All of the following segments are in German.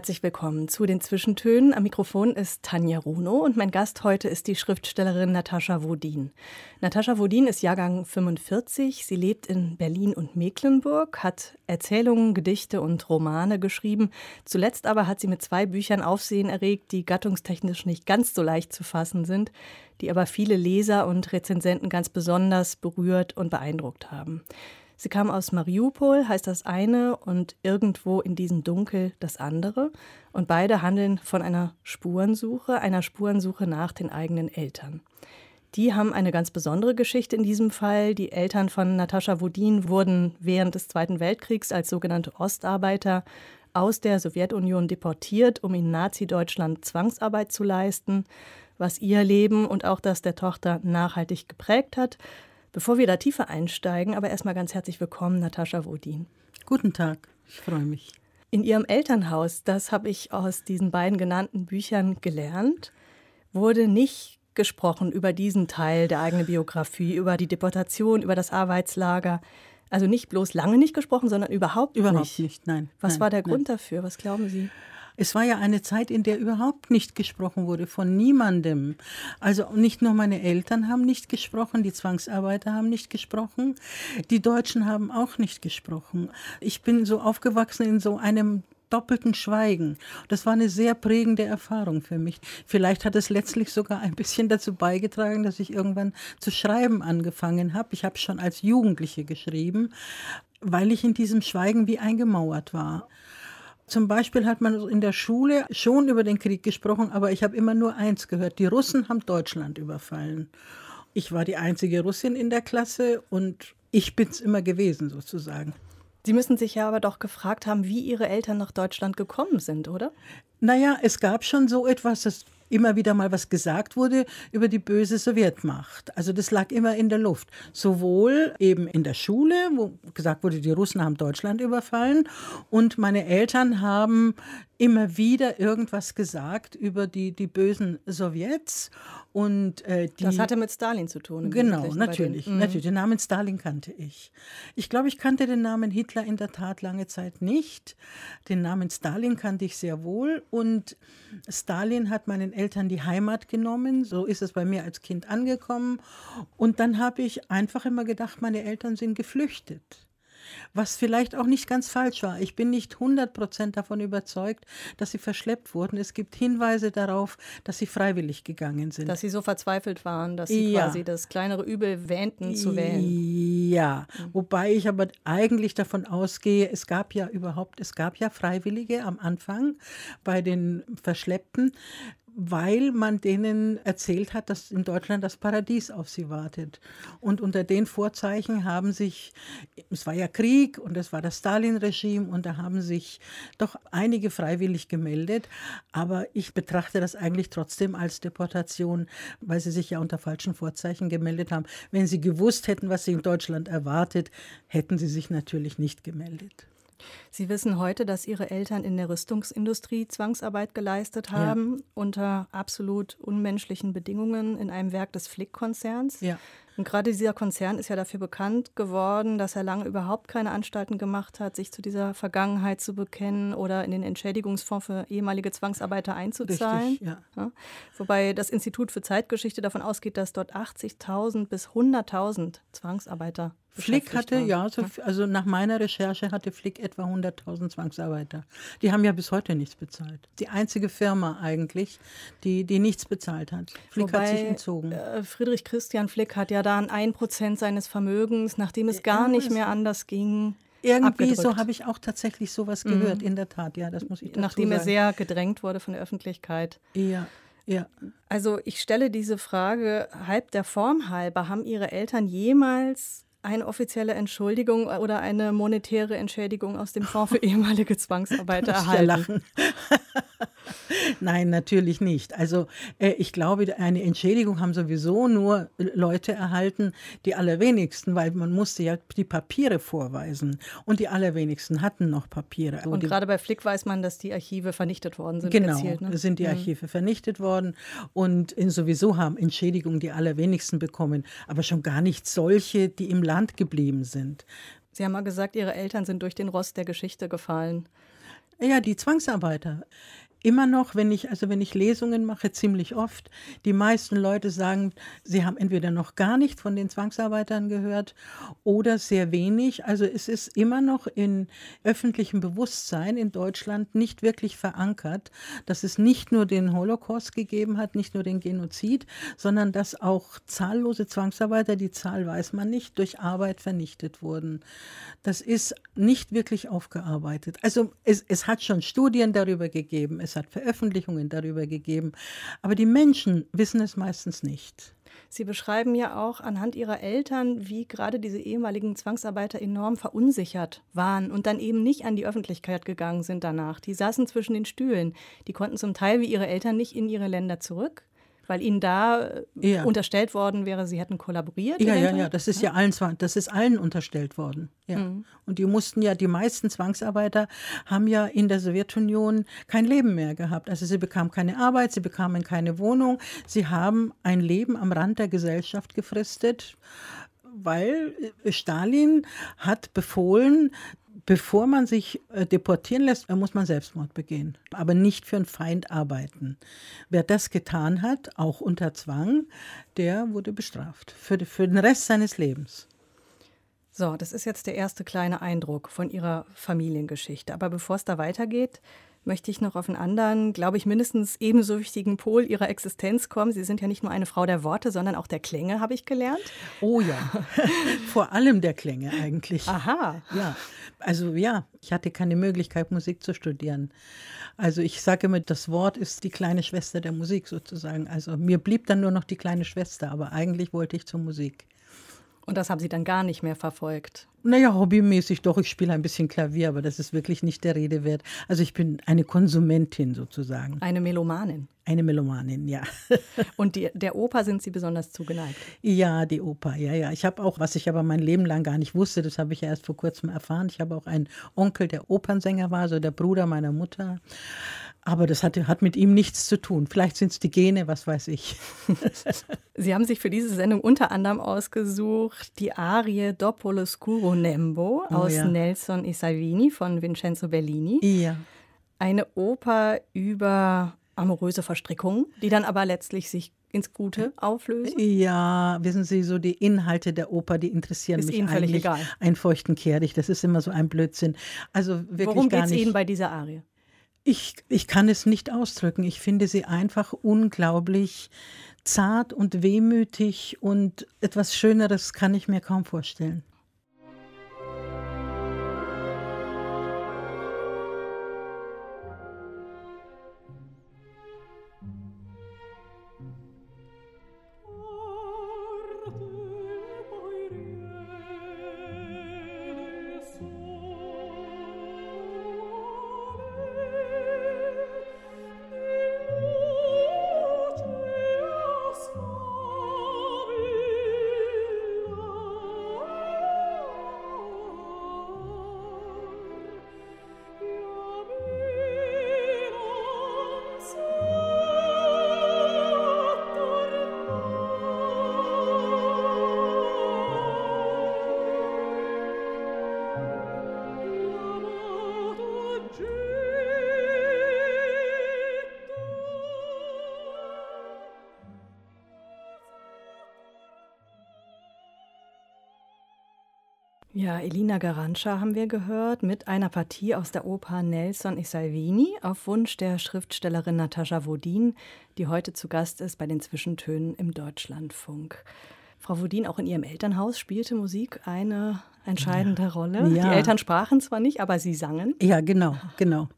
Herzlich willkommen zu den Zwischentönen. Am Mikrofon ist Tanja Runo und mein Gast heute ist die Schriftstellerin Natascha Wodin. Natascha Wodin ist Jahrgang 45. Sie lebt in Berlin und Mecklenburg, hat Erzählungen, Gedichte und Romane geschrieben. Zuletzt aber hat sie mit zwei Büchern Aufsehen erregt, die gattungstechnisch nicht ganz so leicht zu fassen sind, die aber viele Leser und Rezensenten ganz besonders berührt und beeindruckt haben. Sie kam aus Mariupol, heißt das eine, und irgendwo in diesem Dunkel das andere. Und beide handeln von einer Spurensuche, einer Spurensuche nach den eigenen Eltern. Die haben eine ganz besondere Geschichte in diesem Fall. Die Eltern von Natascha Wodin wurden während des Zweiten Weltkriegs als sogenannte Ostarbeiter aus der Sowjetunion deportiert, um in Nazi-Deutschland Zwangsarbeit zu leisten, was ihr Leben und auch das der Tochter nachhaltig geprägt hat. Bevor wir da tiefer einsteigen, aber erstmal ganz herzlich willkommen, Natascha Wodin. Guten Tag, ich freue mich. In Ihrem Elternhaus, das habe ich aus diesen beiden genannten Büchern gelernt, wurde nicht gesprochen über diesen Teil der eigenen Biografie, über die Deportation, über das Arbeitslager. Also nicht bloß lange nicht gesprochen, sondern überhaupt, überhaupt nicht. nicht. Nein. Was nein, war der nein. Grund dafür? Was glauben Sie? Es war ja eine Zeit, in der überhaupt nicht gesprochen wurde, von niemandem. Also nicht nur meine Eltern haben nicht gesprochen, die Zwangsarbeiter haben nicht gesprochen, die Deutschen haben auch nicht gesprochen. Ich bin so aufgewachsen in so einem doppelten Schweigen. Das war eine sehr prägende Erfahrung für mich. Vielleicht hat es letztlich sogar ein bisschen dazu beigetragen, dass ich irgendwann zu schreiben angefangen habe. Ich habe schon als Jugendliche geschrieben, weil ich in diesem Schweigen wie eingemauert war. Zum Beispiel hat man in der Schule schon über den Krieg gesprochen, aber ich habe immer nur eins gehört. Die Russen haben Deutschland überfallen. Ich war die einzige Russin in der Klasse und ich bin es immer gewesen, sozusagen. Sie müssen sich ja aber doch gefragt haben, wie Ihre Eltern nach Deutschland gekommen sind, oder? Naja, es gab schon so etwas, das immer wieder mal was gesagt wurde über die böse Sowjetmacht. Also das lag immer in der Luft. Sowohl eben in der Schule, wo gesagt wurde, die Russen haben Deutschland überfallen und meine Eltern haben immer wieder irgendwas gesagt über die, die bösen Sowjets. Und, äh, die, das hatte mit Stalin zu tun. Genau, natürlich, den, natürlich. Den Namen Stalin kannte ich. Ich glaube, ich kannte den Namen Hitler in der Tat lange Zeit nicht. Den Namen Stalin kannte ich sehr wohl. Und Stalin hat meinen Eltern die Heimat genommen. So ist es bei mir als Kind angekommen. Und dann habe ich einfach immer gedacht, meine Eltern sind geflüchtet was vielleicht auch nicht ganz falsch war. Ich bin nicht 100% davon überzeugt, dass sie verschleppt wurden. Es gibt Hinweise darauf, dass sie freiwillig gegangen sind. Dass sie so verzweifelt waren, dass sie ja. quasi das kleinere Übel wähnten zu wählen. Ja, mhm. wobei ich aber eigentlich davon ausgehe, es gab ja überhaupt, es gab ja Freiwillige am Anfang bei den Verschleppten weil man denen erzählt hat, dass in Deutschland das Paradies auf sie wartet. Und unter den Vorzeichen haben sich, es war ja Krieg und es war das Stalin-Regime und da haben sich doch einige freiwillig gemeldet. Aber ich betrachte das eigentlich trotzdem als Deportation, weil sie sich ja unter falschen Vorzeichen gemeldet haben. Wenn sie gewusst hätten, was sie in Deutschland erwartet, hätten sie sich natürlich nicht gemeldet. Sie wissen heute, dass Ihre Eltern in der Rüstungsindustrie Zwangsarbeit geleistet haben, ja. unter absolut unmenschlichen Bedingungen in einem Werk des Flick-Konzerns. Ja. Und gerade dieser Konzern ist ja dafür bekannt geworden, dass er lange überhaupt keine Anstalten gemacht hat, sich zu dieser Vergangenheit zu bekennen oder in den Entschädigungsfonds für ehemalige Zwangsarbeiter einzuzahlen. Richtig, ja. Ja. Wobei das Institut für Zeitgeschichte davon ausgeht, dass dort 80.000 bis 100.000 Zwangsarbeiter Flick hatte, waren. ja, so, also nach meiner Recherche hatte Flick etwa 100.000 Zwangsarbeiter. Die haben ja bis heute nichts bezahlt. Die einzige Firma eigentlich, die, die nichts bezahlt hat. Flick Wobei, hat sich entzogen. Äh, Friedrich Christian Flick hat ja da ein Prozent seines Vermögens, nachdem es gar nicht mehr anders ging. Irgendwie abgedrückt. so habe ich auch tatsächlich sowas gehört, mhm. in der Tat, ja, das muss ich dazu Nachdem sagen. er sehr gedrängt wurde von der Öffentlichkeit. Ja, ja. Also ich stelle diese Frage halb der Form halber. Haben Ihre Eltern jemals eine offizielle Entschuldigung oder eine monetäre Entschädigung aus dem Fonds für ehemalige Zwangsarbeiter erhalten? Nein, natürlich nicht. Also äh, ich glaube, eine Entschädigung haben sowieso nur Leute erhalten, die allerwenigsten, weil man musste ja die Papiere vorweisen und die allerwenigsten hatten noch Papiere. Und gerade bei Flick weiß man, dass die Archive vernichtet worden sind. Genau, gezielt, ne? sind die mhm. Archive mhm. vernichtet worden und sowieso haben Entschädigungen die allerwenigsten bekommen, aber schon gar nicht solche, die im Land geblieben sind. Sie haben mal gesagt, Ihre Eltern sind durch den Rost der Geschichte gefallen. Ja, die Zwangsarbeiter immer noch, wenn ich, also wenn ich Lesungen mache, ziemlich oft, die meisten Leute sagen, sie haben entweder noch gar nicht von den Zwangsarbeitern gehört oder sehr wenig. Also es ist immer noch in öffentlichem Bewusstsein in Deutschland nicht wirklich verankert, dass es nicht nur den Holocaust gegeben hat, nicht nur den Genozid, sondern dass auch zahllose Zwangsarbeiter, die Zahl weiß man nicht, durch Arbeit vernichtet wurden. Das ist nicht wirklich aufgearbeitet. Also es, es hat schon Studien darüber gegeben es hat Veröffentlichungen darüber gegeben, aber die Menschen wissen es meistens nicht. Sie beschreiben ja auch anhand Ihrer Eltern, wie gerade diese ehemaligen Zwangsarbeiter enorm verunsichert waren und dann eben nicht an die Öffentlichkeit gegangen sind danach. Die saßen zwischen den Stühlen. Die konnten zum Teil wie ihre Eltern nicht in ihre Länder zurück weil ihnen da äh, ja. unterstellt worden wäre, sie hätten kollaboriert. Ja, ja, ja, das ist ja, allen, das ist allen unterstellt worden. Ja. Mhm. Und die mussten ja, die meisten Zwangsarbeiter haben ja in der Sowjetunion kein Leben mehr gehabt. Also sie bekamen keine Arbeit, sie bekamen keine Wohnung, sie haben ein Leben am Rand der Gesellschaft gefristet weil äh, Stalin hat befohlen, bevor man sich äh, deportieren lässt, muss man Selbstmord begehen, aber nicht für einen Feind arbeiten. Wer das getan hat, auch unter Zwang, der wurde bestraft für, für den Rest seines Lebens. So, das ist jetzt der erste kleine Eindruck von Ihrer Familiengeschichte. Aber bevor es da weitergeht, möchte ich noch auf einen anderen, glaube ich, mindestens ebenso wichtigen Pol ihrer Existenz kommen. Sie sind ja nicht nur eine Frau der Worte, sondern auch der Klänge, habe ich gelernt. Oh ja, vor allem der Klänge eigentlich. Aha. Ja, also ja, ich hatte keine Möglichkeit, Musik zu studieren. Also ich sage immer, das Wort ist die kleine Schwester der Musik sozusagen. Also mir blieb dann nur noch die kleine Schwester, aber eigentlich wollte ich zur Musik. Und das haben Sie dann gar nicht mehr verfolgt? Naja, hobbymäßig doch. Ich spiele ein bisschen Klavier, aber das ist wirklich nicht der Rede wert. Also ich bin eine Konsumentin sozusagen. Eine Melomanin. Eine Melomanin, ja. Und die, der Oper sind Sie besonders zugeneigt? Ja, die Oper, ja, ja. Ich habe auch, was ich aber mein Leben lang gar nicht wusste, das habe ich ja erst vor kurzem erfahren. Ich habe auch einen Onkel, der Opernsänger war, so der Bruder meiner Mutter. Aber das hat, hat mit ihm nichts zu tun. Vielleicht sind es die Gene, was weiß ich. Sie haben sich für diese Sendung unter anderem ausgesucht die Arie Dopo Scuro Nembo oh, aus ja. Nelson e Salvini von Vincenzo Bellini. Ja. Eine Oper über amoröse Verstrickungen, die dann aber letztlich sich ins Gute auflösen? Ja, wissen Sie, so die Inhalte der Oper, die interessieren ist mich Ihnen völlig eigentlich. Egal. Ein feuchten Kehricht, das ist immer so ein Blödsinn. Also wirklich Worum geht es Ihnen bei dieser Arie? Ich, ich kann es nicht ausdrücken. Ich finde sie einfach unglaublich zart und wehmütig und etwas Schöneres kann ich mir kaum vorstellen. Ja, Elina Garanscha haben wir gehört mit einer Partie aus der Oper Nelson e Salvini auf Wunsch der Schriftstellerin Natascha Wodin, die heute zu Gast ist bei den Zwischentönen im Deutschlandfunk. Frau Wodin, auch in Ihrem Elternhaus spielte Musik eine entscheidende ja. Rolle. Ja. Die Eltern sprachen zwar nicht, aber sie sangen. Ja, genau, genau.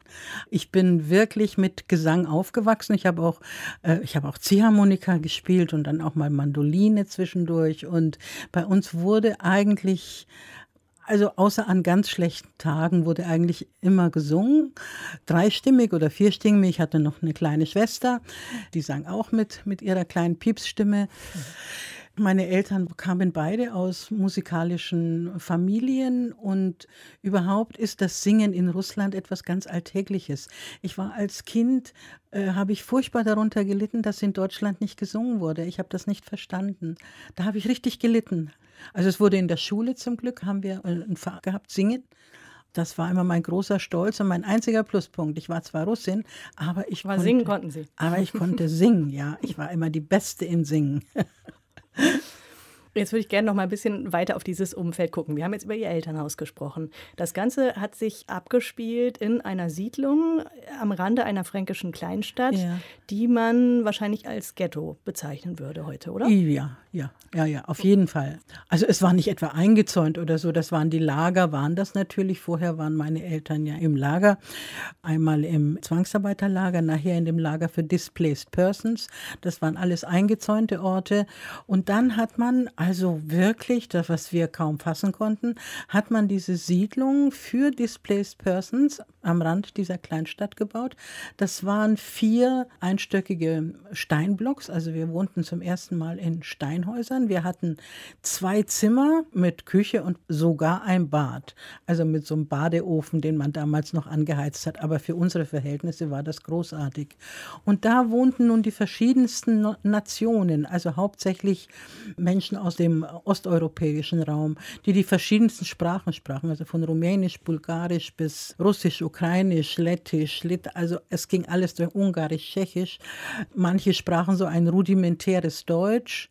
Ich bin wirklich mit Gesang aufgewachsen. Ich habe auch, äh, ich habe auch Ziehharmonika gespielt und dann auch mal Mandoline zwischendurch. Und bei uns wurde eigentlich also außer an ganz schlechten Tagen wurde eigentlich immer gesungen, dreistimmig oder vierstimmig. Ich hatte noch eine kleine Schwester, die sang auch mit mit ihrer kleinen Piepsstimme. Meine Eltern kamen beide aus musikalischen Familien und überhaupt ist das Singen in Russland etwas ganz Alltägliches. Ich war als Kind, äh, habe ich furchtbar darunter gelitten, dass in Deutschland nicht gesungen wurde. Ich habe das nicht verstanden. Da habe ich richtig gelitten. Also es wurde in der Schule zum Glück, haben wir ein Fach gehabt, Singen. Das war immer mein großer Stolz und mein einziger Pluspunkt. Ich war zwar Russin, aber ich aber konnte, singen konnten Sie. Aber ich konnte singen, ja. Ich war immer die Beste in Singen. Jetzt würde ich gerne noch mal ein bisschen weiter auf dieses Umfeld gucken. Wir haben jetzt über Ihr Elternhaus gesprochen. Das Ganze hat sich abgespielt in einer Siedlung am Rande einer fränkischen Kleinstadt, ja. die man wahrscheinlich als Ghetto bezeichnen würde heute, oder? Ja, ja, ja, ja, auf jeden Fall. Also es war nicht etwa eingezäunt oder so, das waren die Lager, waren das natürlich. Vorher waren meine Eltern ja im Lager, einmal im Zwangsarbeiterlager, nachher in dem Lager für Displaced Persons. Das waren alles eingezäunte Orte. Und dann hat man also wirklich, das, was wir kaum fassen konnten, hat man diese Siedlung für Displaced Persons am Rand dieser Kleinstadt gebaut. Das waren vier einstöckige Steinblocks. Also wir wohnten zum ersten Mal in Steinhäusern. Wir hatten zwei Zimmer mit Küche und sogar ein Bad. Also mit so einem Badeofen, den man damals noch angeheizt hat. Aber für unsere Verhältnisse war das großartig. Und da wohnten nun die verschiedensten Nationen, also hauptsächlich Menschen aus dem osteuropäischen Raum, die die verschiedensten Sprachen sprachen, also von Rumänisch, Bulgarisch bis Russisch, Ukrainisch, Lettisch, Lit also es ging alles durch Ungarisch, Tschechisch. Manche sprachen so ein rudimentäres Deutsch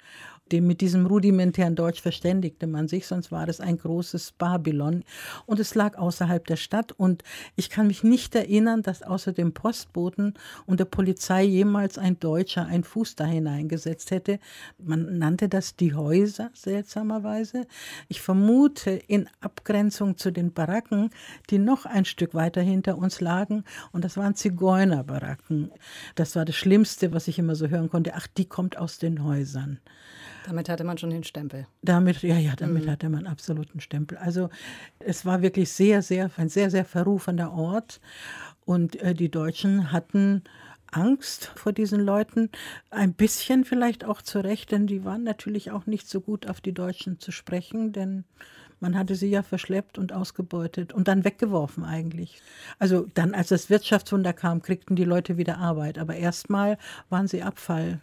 dem, mit diesem rudimentären Deutsch verständigte man sich, sonst war es ein großes Babylon. Und es lag außerhalb der Stadt. Und ich kann mich nicht erinnern, dass außer dem Postboten und der Polizei jemals ein Deutscher einen Fuß da hineingesetzt hätte. Man nannte das die Häuser, seltsamerweise. Ich vermute in Abgrenzung zu den Baracken, die noch ein Stück weiter hinter uns lagen. Und das waren Zigeunerbaracken. Das war das Schlimmste, was ich immer so hören konnte. Ach, die kommt aus den Häusern. Damit hatte man schon den Stempel. Damit, ja, ja, damit mhm. hatte man absoluten Stempel. Also es war wirklich sehr, sehr, ein sehr, sehr verrufener Ort. Und äh, die Deutschen hatten Angst vor diesen Leuten. Ein bisschen vielleicht auch zu Recht, denn die waren natürlich auch nicht so gut auf die Deutschen zu sprechen, denn man hatte sie ja verschleppt und ausgebeutet und dann weggeworfen eigentlich. Also dann, als das Wirtschaftswunder kam, kriegten die Leute wieder Arbeit. Aber erstmal waren sie Abfall.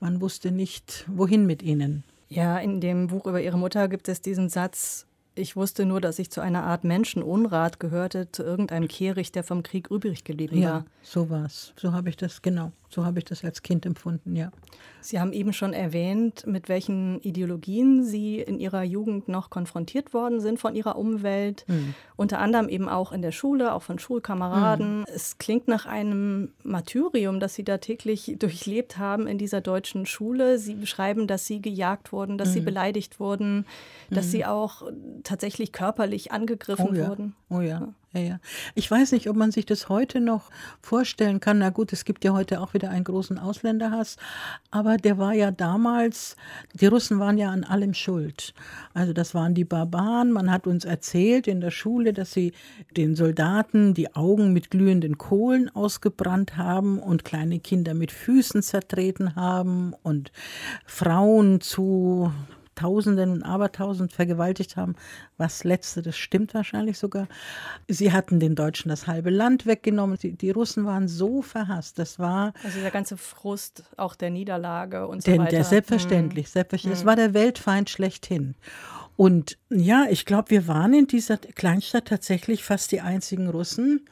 Man wusste nicht, wohin mit ihnen. Ja, in dem Buch über ihre Mutter gibt es diesen Satz, ich wusste nur, dass ich zu einer Art Menschenunrat gehörte, zu irgendeinem Kehricht, der vom Krieg übrig geblieben war. Ja, so war es. So habe ich das, genau. So habe ich das als Kind empfunden, ja. Sie haben eben schon erwähnt, mit welchen Ideologien Sie in Ihrer Jugend noch konfrontiert worden sind von Ihrer Umwelt. Mhm. Unter anderem eben auch in der Schule, auch von Schulkameraden. Mhm. Es klingt nach einem Martyrium, das Sie da täglich durchlebt haben in dieser deutschen Schule. Sie beschreiben, dass Sie gejagt wurden, dass mhm. Sie beleidigt wurden, dass hm. Sie auch tatsächlich körperlich angegriffen oh ja. wurden. Oh ja. Ja, ja. Ich weiß nicht, ob man sich das heute noch vorstellen kann. Na gut, es gibt ja heute auch wieder einen großen Ausländerhass, aber der war ja damals, die Russen waren ja an allem schuld. Also das waren die Barbaren. Man hat uns erzählt in der Schule, dass sie den Soldaten die Augen mit glühenden Kohlen ausgebrannt haben und kleine Kinder mit Füßen zertreten haben und Frauen zu Tausenden und Abertausend vergewaltigt haben. Was letzte, das stimmt wahrscheinlich sogar. Sie hatten den Deutschen das halbe Land weggenommen. Die, die Russen waren so verhasst. Das war. Also der ganze Frust auch der Niederlage und so den, weiter. Der selbstverständlich, hm. selbstverständlich. Das war der Weltfeind schlechthin. Und ja, ich glaube, wir waren in dieser Kleinstadt tatsächlich fast die einzigen Russen.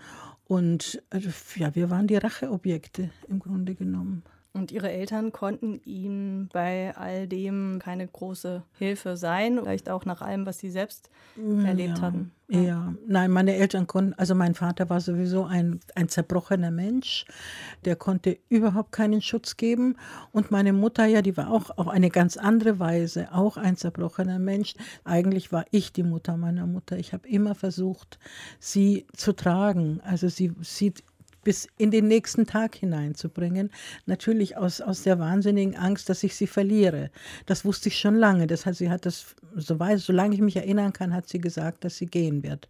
Und äh, ja, wir waren die Racheobjekte im Grunde genommen. Und Ihre Eltern konnten Ihnen bei all dem keine große Hilfe sein, vielleicht auch nach allem, was Sie selbst erlebt ja, hatten. Ja. ja, nein, meine Eltern konnten, also mein Vater war sowieso ein, ein zerbrochener Mensch, der konnte überhaupt keinen Schutz geben. Und meine Mutter, ja, die war auch auf eine ganz andere Weise auch ein zerbrochener Mensch. Eigentlich war ich die Mutter meiner Mutter. Ich habe immer versucht, sie zu tragen. Also sie, sie bis in den nächsten Tag hineinzubringen. Natürlich aus, aus der wahnsinnigen Angst, dass ich sie verliere. Das wusste ich schon lange. Das heißt, sie hat das, so weit, solange ich mich erinnern kann, hat sie gesagt, dass sie gehen wird.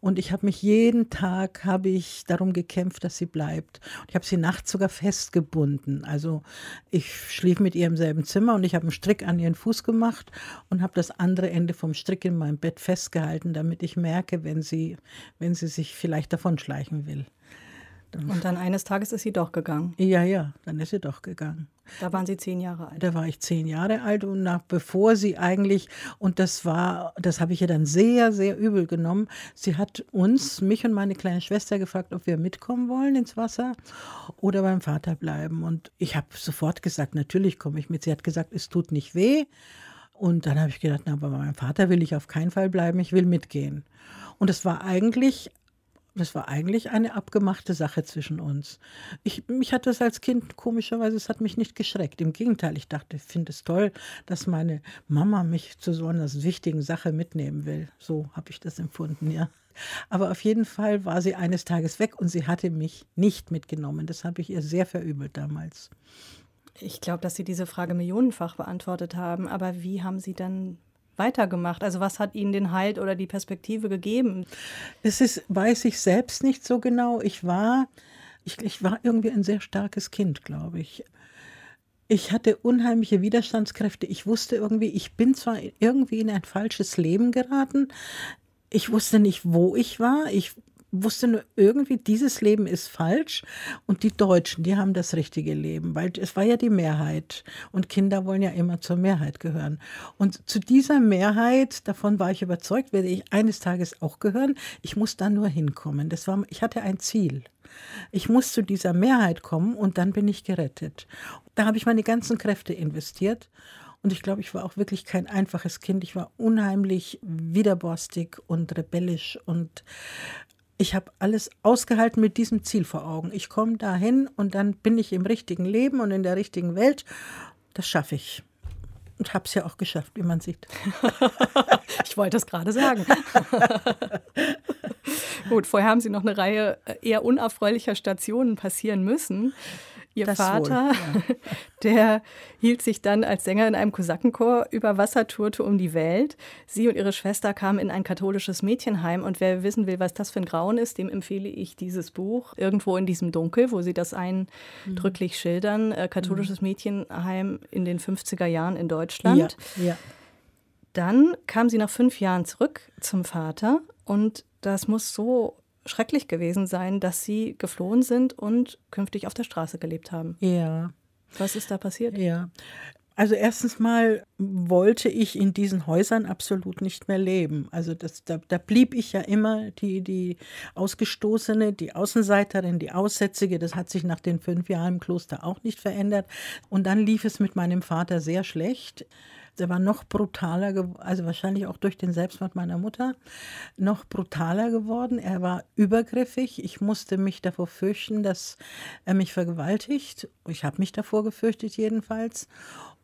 Und ich habe mich jeden Tag habe ich darum gekämpft, dass sie bleibt. Ich habe sie nachts sogar festgebunden. Also ich schlief mit ihr im selben Zimmer und ich habe einen Strick an ihren Fuß gemacht und habe das andere Ende vom Strick in meinem Bett festgehalten, damit ich merke, wenn sie, wenn sie sich vielleicht davonschleichen will. Und dann eines Tages ist sie doch gegangen. Ja, ja, dann ist sie doch gegangen. Da waren Sie zehn Jahre alt. Da war ich zehn Jahre alt und nach, bevor sie eigentlich, und das war, das habe ich ihr dann sehr, sehr übel genommen. Sie hat uns, mich und meine kleine Schwester gefragt, ob wir mitkommen wollen ins Wasser oder beim Vater bleiben. Und ich habe sofort gesagt, natürlich komme ich mit. Sie hat gesagt, es tut nicht weh. Und dann habe ich gedacht, na, aber bei meinem Vater will ich auf keinen Fall bleiben, ich will mitgehen. Und es war eigentlich das war eigentlich eine abgemachte Sache zwischen uns. Ich, mich hat das als Kind komischerweise, es hat mich nicht geschreckt. Im Gegenteil, ich dachte, ich finde es toll, dass meine Mama mich zu so einer wichtigen Sache mitnehmen will. So habe ich das empfunden, ja. Aber auf jeden Fall war sie eines Tages weg und sie hatte mich nicht mitgenommen. Das habe ich ihr sehr verübelt damals. Ich glaube, dass Sie diese Frage millionenfach beantwortet haben. Aber wie haben Sie dann weitergemacht? Also was hat Ihnen den Halt oder die Perspektive gegeben? Es ist, weiß ich selbst nicht so genau. Ich war, ich, ich war irgendwie ein sehr starkes Kind, glaube ich. Ich hatte unheimliche Widerstandskräfte. Ich wusste irgendwie, ich bin zwar irgendwie in ein falsches Leben geraten. Ich wusste nicht, wo ich war. Ich wusste nur irgendwie, dieses Leben ist falsch und die Deutschen, die haben das richtige Leben, weil es war ja die Mehrheit und Kinder wollen ja immer zur Mehrheit gehören. Und zu dieser Mehrheit, davon war ich überzeugt, werde ich eines Tages auch gehören. Ich muss da nur hinkommen. Das war, ich hatte ein Ziel. Ich muss zu dieser Mehrheit kommen und dann bin ich gerettet. Da habe ich meine ganzen Kräfte investiert. Und ich glaube, ich war auch wirklich kein einfaches Kind. Ich war unheimlich widerborstig und rebellisch und ich habe alles ausgehalten mit diesem Ziel vor Augen. Ich komme dahin und dann bin ich im richtigen Leben und in der richtigen Welt. Das schaffe ich. Und habe es ja auch geschafft, wie man sieht. ich wollte es gerade sagen. Gut, vorher haben Sie noch eine Reihe eher unerfreulicher Stationen passieren müssen. Ihr das Vater, wohl, ja. der hielt sich dann als Sänger in einem Kosakenchor über Wasser, tourte um die Welt. Sie und ihre Schwester kamen in ein katholisches Mädchenheim. Und wer wissen will, was das für ein Grauen ist, dem empfehle ich dieses Buch Irgendwo in diesem Dunkel, wo sie das eindrücklich mhm. schildern. Äh, katholisches mhm. Mädchenheim in den 50er Jahren in Deutschland. Ja, ja. Dann kam sie nach fünf Jahren zurück zum Vater und das muss so schrecklich gewesen sein, dass sie geflohen sind und künftig auf der Straße gelebt haben. Ja. Was ist da passiert? Ja. Also erstens mal wollte ich in diesen Häusern absolut nicht mehr leben. Also das, da, da blieb ich ja immer die, die Ausgestoßene, die Außenseiterin, die Aussätzige. Das hat sich nach den fünf Jahren im Kloster auch nicht verändert. Und dann lief es mit meinem Vater sehr schlecht der war noch brutaler, also wahrscheinlich auch durch den Selbstmord meiner Mutter, noch brutaler geworden. Er war übergriffig. Ich musste mich davor fürchten, dass er mich vergewaltigt. Ich habe mich davor gefürchtet jedenfalls.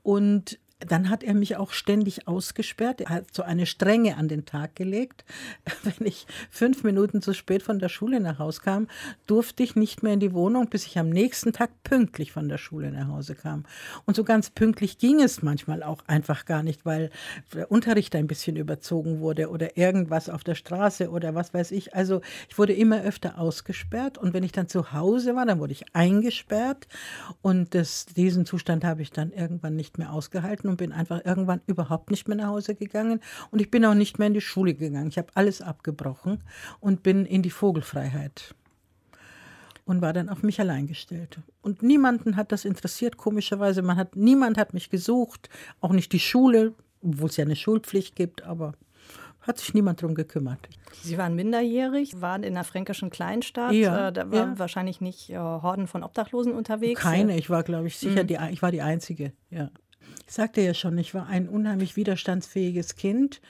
Und dann hat er mich auch ständig ausgesperrt. Er hat so eine Strenge an den Tag gelegt. Wenn ich fünf Minuten zu spät von der Schule nach Hause kam, durfte ich nicht mehr in die Wohnung, bis ich am nächsten Tag pünktlich von der Schule nach Hause kam. Und so ganz pünktlich ging es manchmal auch einfach gar nicht, weil der Unterricht ein bisschen überzogen wurde oder irgendwas auf der Straße oder was weiß ich. Also ich wurde immer öfter ausgesperrt und wenn ich dann zu Hause war, dann wurde ich eingesperrt und das, diesen Zustand habe ich dann irgendwann nicht mehr ausgehalten und bin einfach irgendwann überhaupt nicht mehr nach Hause gegangen. Und ich bin auch nicht mehr in die Schule gegangen. Ich habe alles abgebrochen und bin in die Vogelfreiheit und war dann auf mich allein gestellt. Und niemanden hat das interessiert, komischerweise. Man hat, niemand hat mich gesucht, auch nicht die Schule, obwohl es ja eine Schulpflicht gibt, aber Hat sich niemand drum gekümmert. Sie waren minderjährig, waren in einer fränkischen Kleinstadt. Ja, äh, da waren ja. wahrscheinlich nicht äh, Horden von Obdachlosen unterwegs. Keine, ich war, glaube ich, sicher, mhm. die, ich war die Einzige. Ja. Ich sagte ja schon, ich war ein unheimlich widerstandsfähiges Kind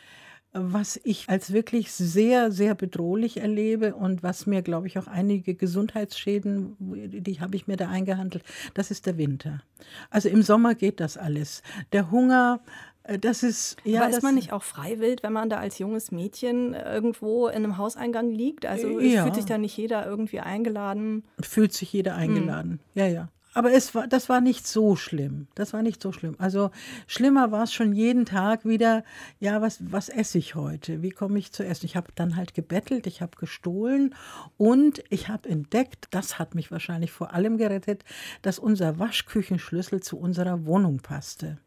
was ich als wirklich sehr, sehr bedrohlich erlebe und was mir, glaube ich, auch einige Gesundheitsschäden, die habe ich mir da eingehandelt, das ist der Winter. Also im Sommer geht das alles. Der Hunger, äh, das ist ja. Aber ist man nicht auch freiwillig, wenn man da als junges Mädchen irgendwo in einem Hauseingang liegt? Also ja. fühlt sich da nicht jeder irgendwie eingeladen? Fühlt sich jeder eingeladen. Hm. Ja, ja. Aber es war, das war nicht so schlimm. Das war nicht so schlimm. Also schlimmer war es schon jeden Tag wieder, ja, was, was esse ich heute? Wie komme ich zu essen? Ich habe dann halt gebettelt, ich habe gestohlen und ich habe entdeckt, das hat mich wahrscheinlich vor allem gerettet, dass unser Waschküchenschlüssel zu unserer Wohnung passte.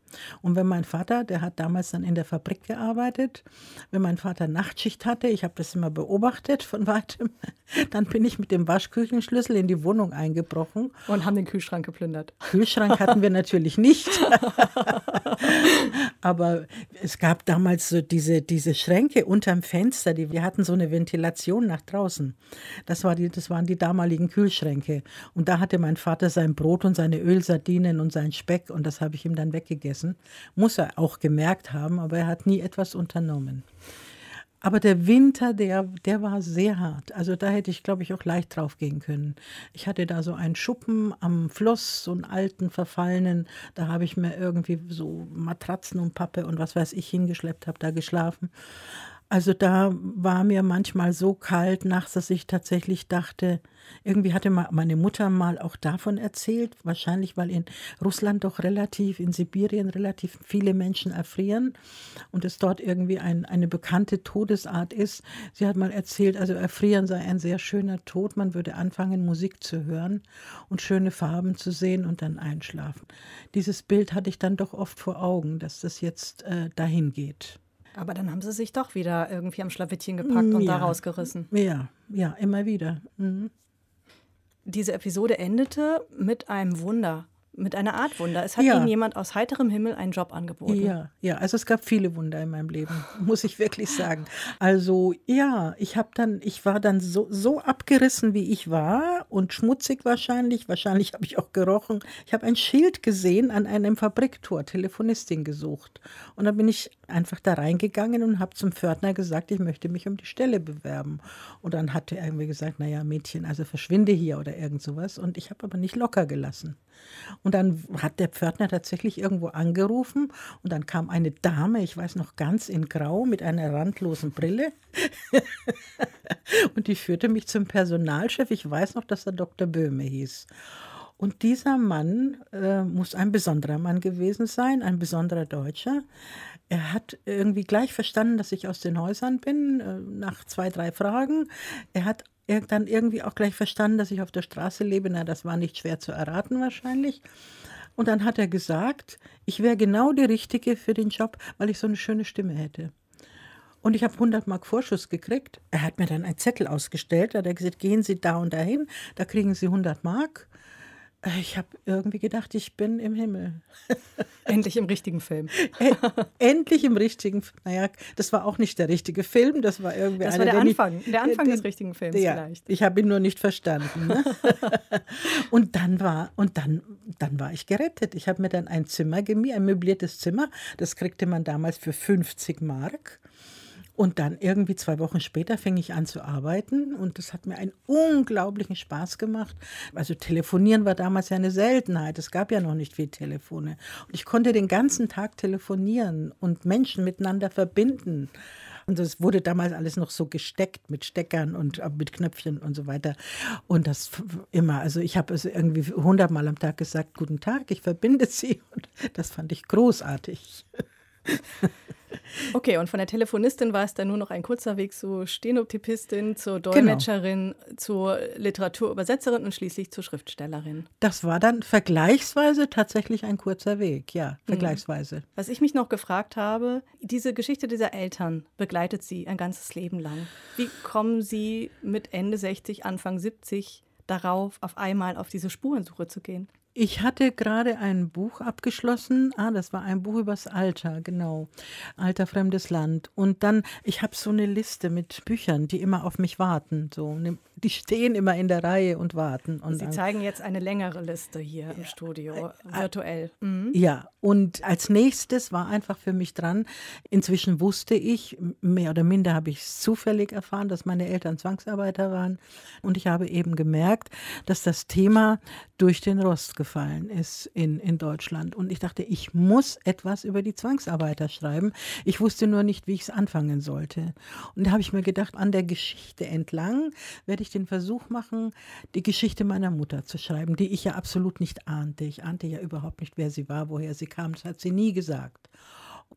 Und wenn mein Vater, der hat damals dann in der Fabrik gearbeitet, wenn mein Vater Nachtschicht hatte, ich habe das immer beobachtet von weitem, dann bin ich mit dem Waschküchenschlüssel in die Wohnung eingebrochen. Und haben den Kühlschrank geplündert. Kühlschrank hatten wir natürlich nicht. Aber es gab damals so diese, diese Schränke unterm Fenster, die, wir hatten so eine Ventilation nach draußen. Das, war die, das waren die damaligen Kühlschränke. Und da hatte mein Vater sein Brot und seine Ölsardinen und sein Speck und das habe ich ihm dann weggegessen gewesen. Muss er auch gemerkt haben, aber er hat nie etwas unternommen. Aber der Winter, der, der war sehr hart. Also da hätte ich, glaube ich, auch leicht drauf gehen können. Ich hatte da so einen Schuppen am Fluss, so einen alten, verfallenen. Da habe ich mir irgendwie so Matratzen und Pappe und was weiß ich hingeschleppt, habe da geschlafen. Also da war mir manchmal so kalt nachts, dass ich tatsächlich dachte, irgendwie hatte meine Mutter mal auch davon erzählt, wahrscheinlich weil in Russland doch relativ, in Sibirien relativ viele Menschen erfrieren und es dort irgendwie ein, eine bekannte Todesart ist. Sie hat mal erzählt, also erfrieren sei ein sehr schöner Tod, man würde anfangen, Musik zu hören und schöne Farben zu sehen und dann einschlafen. Dieses Bild hatte ich dann doch oft vor Augen, dass das jetzt äh, dahin geht. Aber dann haben sie sich doch wieder irgendwie am Schlawittchen gepackt und ja. da rausgerissen. Ja, ja, immer wieder. Mhm. Diese Episode endete mit einem Wunder mit einer Art Wunder. Es hat ja. Ihnen jemand aus heiterem Himmel einen Job angeboten. Ja, ja, also es gab viele Wunder in meinem Leben, muss ich wirklich sagen. Also ja, ich habe dann, ich war dann so, so abgerissen, wie ich war und schmutzig wahrscheinlich. Wahrscheinlich habe ich auch gerochen. Ich habe ein Schild gesehen an einem Fabriktor, Telefonistin gesucht. Und dann bin ich einfach da reingegangen und habe zum Pförtner gesagt, ich möchte mich um die Stelle bewerben. Und dann hat er irgendwie gesagt, naja, Mädchen, also verschwinde hier oder irgend sowas. Und ich habe aber nicht locker gelassen. Und dann hat der Pförtner tatsächlich irgendwo angerufen und dann kam eine Dame, ich weiß noch ganz in Grau, mit einer randlosen Brille. und die führte mich zum Personalchef. Ich weiß noch, dass er Dr. Böhme hieß. Und dieser Mann äh, muss ein besonderer Mann gewesen sein, ein besonderer Deutscher. Er hat irgendwie gleich verstanden, dass ich aus den Häusern bin, äh, nach zwei, drei Fragen. Er hat dann irgendwie auch gleich verstanden, dass ich auf der Straße lebe. Na, das war nicht schwer zu erraten wahrscheinlich. Und dann hat er gesagt, ich wäre genau die Richtige für den Job, weil ich so eine schöne Stimme hätte. Und ich habe 100 Mark Vorschuss gekriegt. Er hat mir dann einen Zettel ausgestellt. Da hat er gesagt, gehen Sie da und dahin, da kriegen Sie 100 Mark. Ich habe irgendwie gedacht, ich bin im Himmel. Endlich im richtigen Film. Endlich im richtigen Film. Naja, das war auch nicht der richtige Film, das war irgendwie Das war der Anfang, der Anfang den, des richtigen Films ja, vielleicht. Ich habe ihn nur nicht verstanden. Ne? und dann war und dann, dann war ich gerettet. Ich habe mir dann ein Zimmer gemietet, ein möbliertes Zimmer. Das kriegte man damals für 50 Mark. Und dann irgendwie zwei Wochen später fing ich an zu arbeiten und das hat mir einen unglaublichen Spaß gemacht. Also telefonieren war damals ja eine Seltenheit. Es gab ja noch nicht viel Telefone. Und ich konnte den ganzen Tag telefonieren und Menschen miteinander verbinden. Und das wurde damals alles noch so gesteckt mit Steckern und äh, mit Knöpfchen und so weiter. Und das immer, also ich habe es irgendwie hundertmal am Tag gesagt, guten Tag, ich verbinde Sie. Und das fand ich großartig. Okay, und von der Telefonistin war es dann nur noch ein kurzer Weg zur Stenotypistin, zur genau. Dolmetscherin, genau. zur Literaturübersetzerin und schließlich zur Schriftstellerin. Das war dann vergleichsweise tatsächlich ein kurzer Weg, ja, mhm. vergleichsweise. Was ich mich noch gefragt habe, diese Geschichte dieser Eltern begleitet sie ein ganzes Leben lang. Wie kommen sie mit Ende 60, Anfang 70 darauf, auf einmal auf diese Spurensuche zu gehen? Ich hatte gerade ein Buch abgeschlossen. Ah, das war ein Buch übers Alter, genau. Alter fremdes Land. Und dann, ich habe so eine Liste mit Büchern, die immer auf mich warten. So, ne, die stehen immer in der Reihe und warten. Und Sie zeigen jetzt eine längere Liste hier im Studio, virtuell. Mhm. Ja, und als nächstes war einfach für mich dran, inzwischen wusste ich, mehr oder minder habe ich es zufällig erfahren, dass meine Eltern Zwangsarbeiter waren. Und ich habe eben gemerkt, dass das Thema durch den Rost gefallen ist in, in Deutschland. Und ich dachte, ich muss etwas über die Zwangsarbeiter schreiben. Ich wusste nur nicht, wie ich es anfangen sollte. Und da habe ich mir gedacht, an der Geschichte entlang werde ich den Versuch machen, die Geschichte meiner Mutter zu schreiben, die ich ja absolut nicht ahnte. Ich ahnte ja überhaupt nicht, wer sie war, woher sie kam. Das hat sie nie gesagt.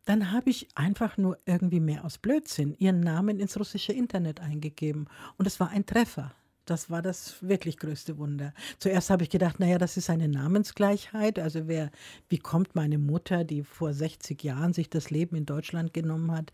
Dann habe ich einfach nur irgendwie mehr aus Blödsinn ihren Namen ins russische Internet eingegeben. Und es war ein Treffer. Das war das wirklich größte Wunder. Zuerst habe ich gedacht, naja, das ist eine Namensgleichheit. Also wer, wie kommt meine Mutter, die vor 60 Jahren sich das Leben in Deutschland genommen hat,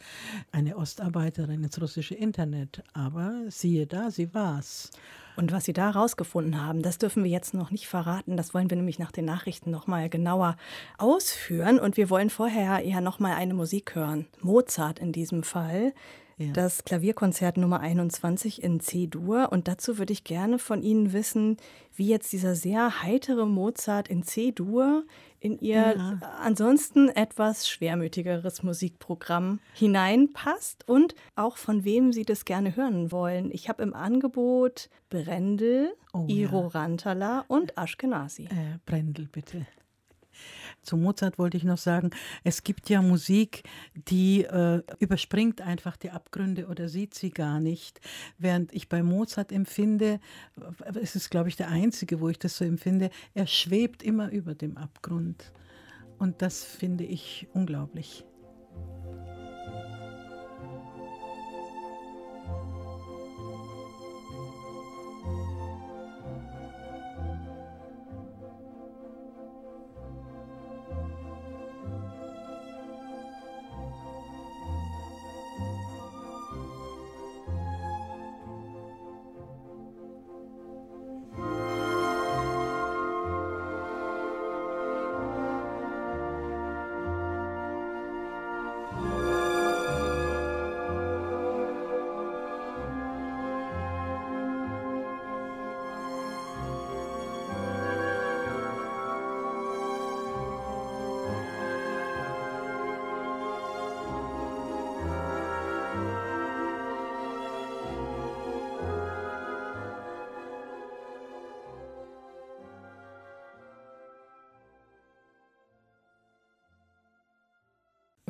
eine Ostarbeiterin ins russische Internet? Aber siehe da, sie war's. Und was Sie da herausgefunden haben, das dürfen wir jetzt noch nicht verraten. Das wollen wir nämlich nach den Nachrichten noch mal genauer ausführen. Und wir wollen vorher ja noch mal eine Musik hören. Mozart in diesem Fall. Ja. Das Klavierkonzert Nummer 21 in C-Dur. Und dazu würde ich gerne von Ihnen wissen, wie jetzt dieser sehr heitere Mozart in C-Dur in Ihr ja. ansonsten etwas schwermütigeres Musikprogramm hineinpasst und auch von wem Sie das gerne hören wollen. Ich habe im Angebot Brendel, oh, Iro ja. Rantala und Ashkenazi. Äh, Brendel, bitte. Zu Mozart wollte ich noch sagen, es gibt ja Musik, die äh, überspringt einfach die Abgründe oder sieht sie gar nicht. Während ich bei Mozart empfinde, es ist, glaube ich, der einzige, wo ich das so empfinde, er schwebt immer über dem Abgrund. Und das finde ich unglaublich.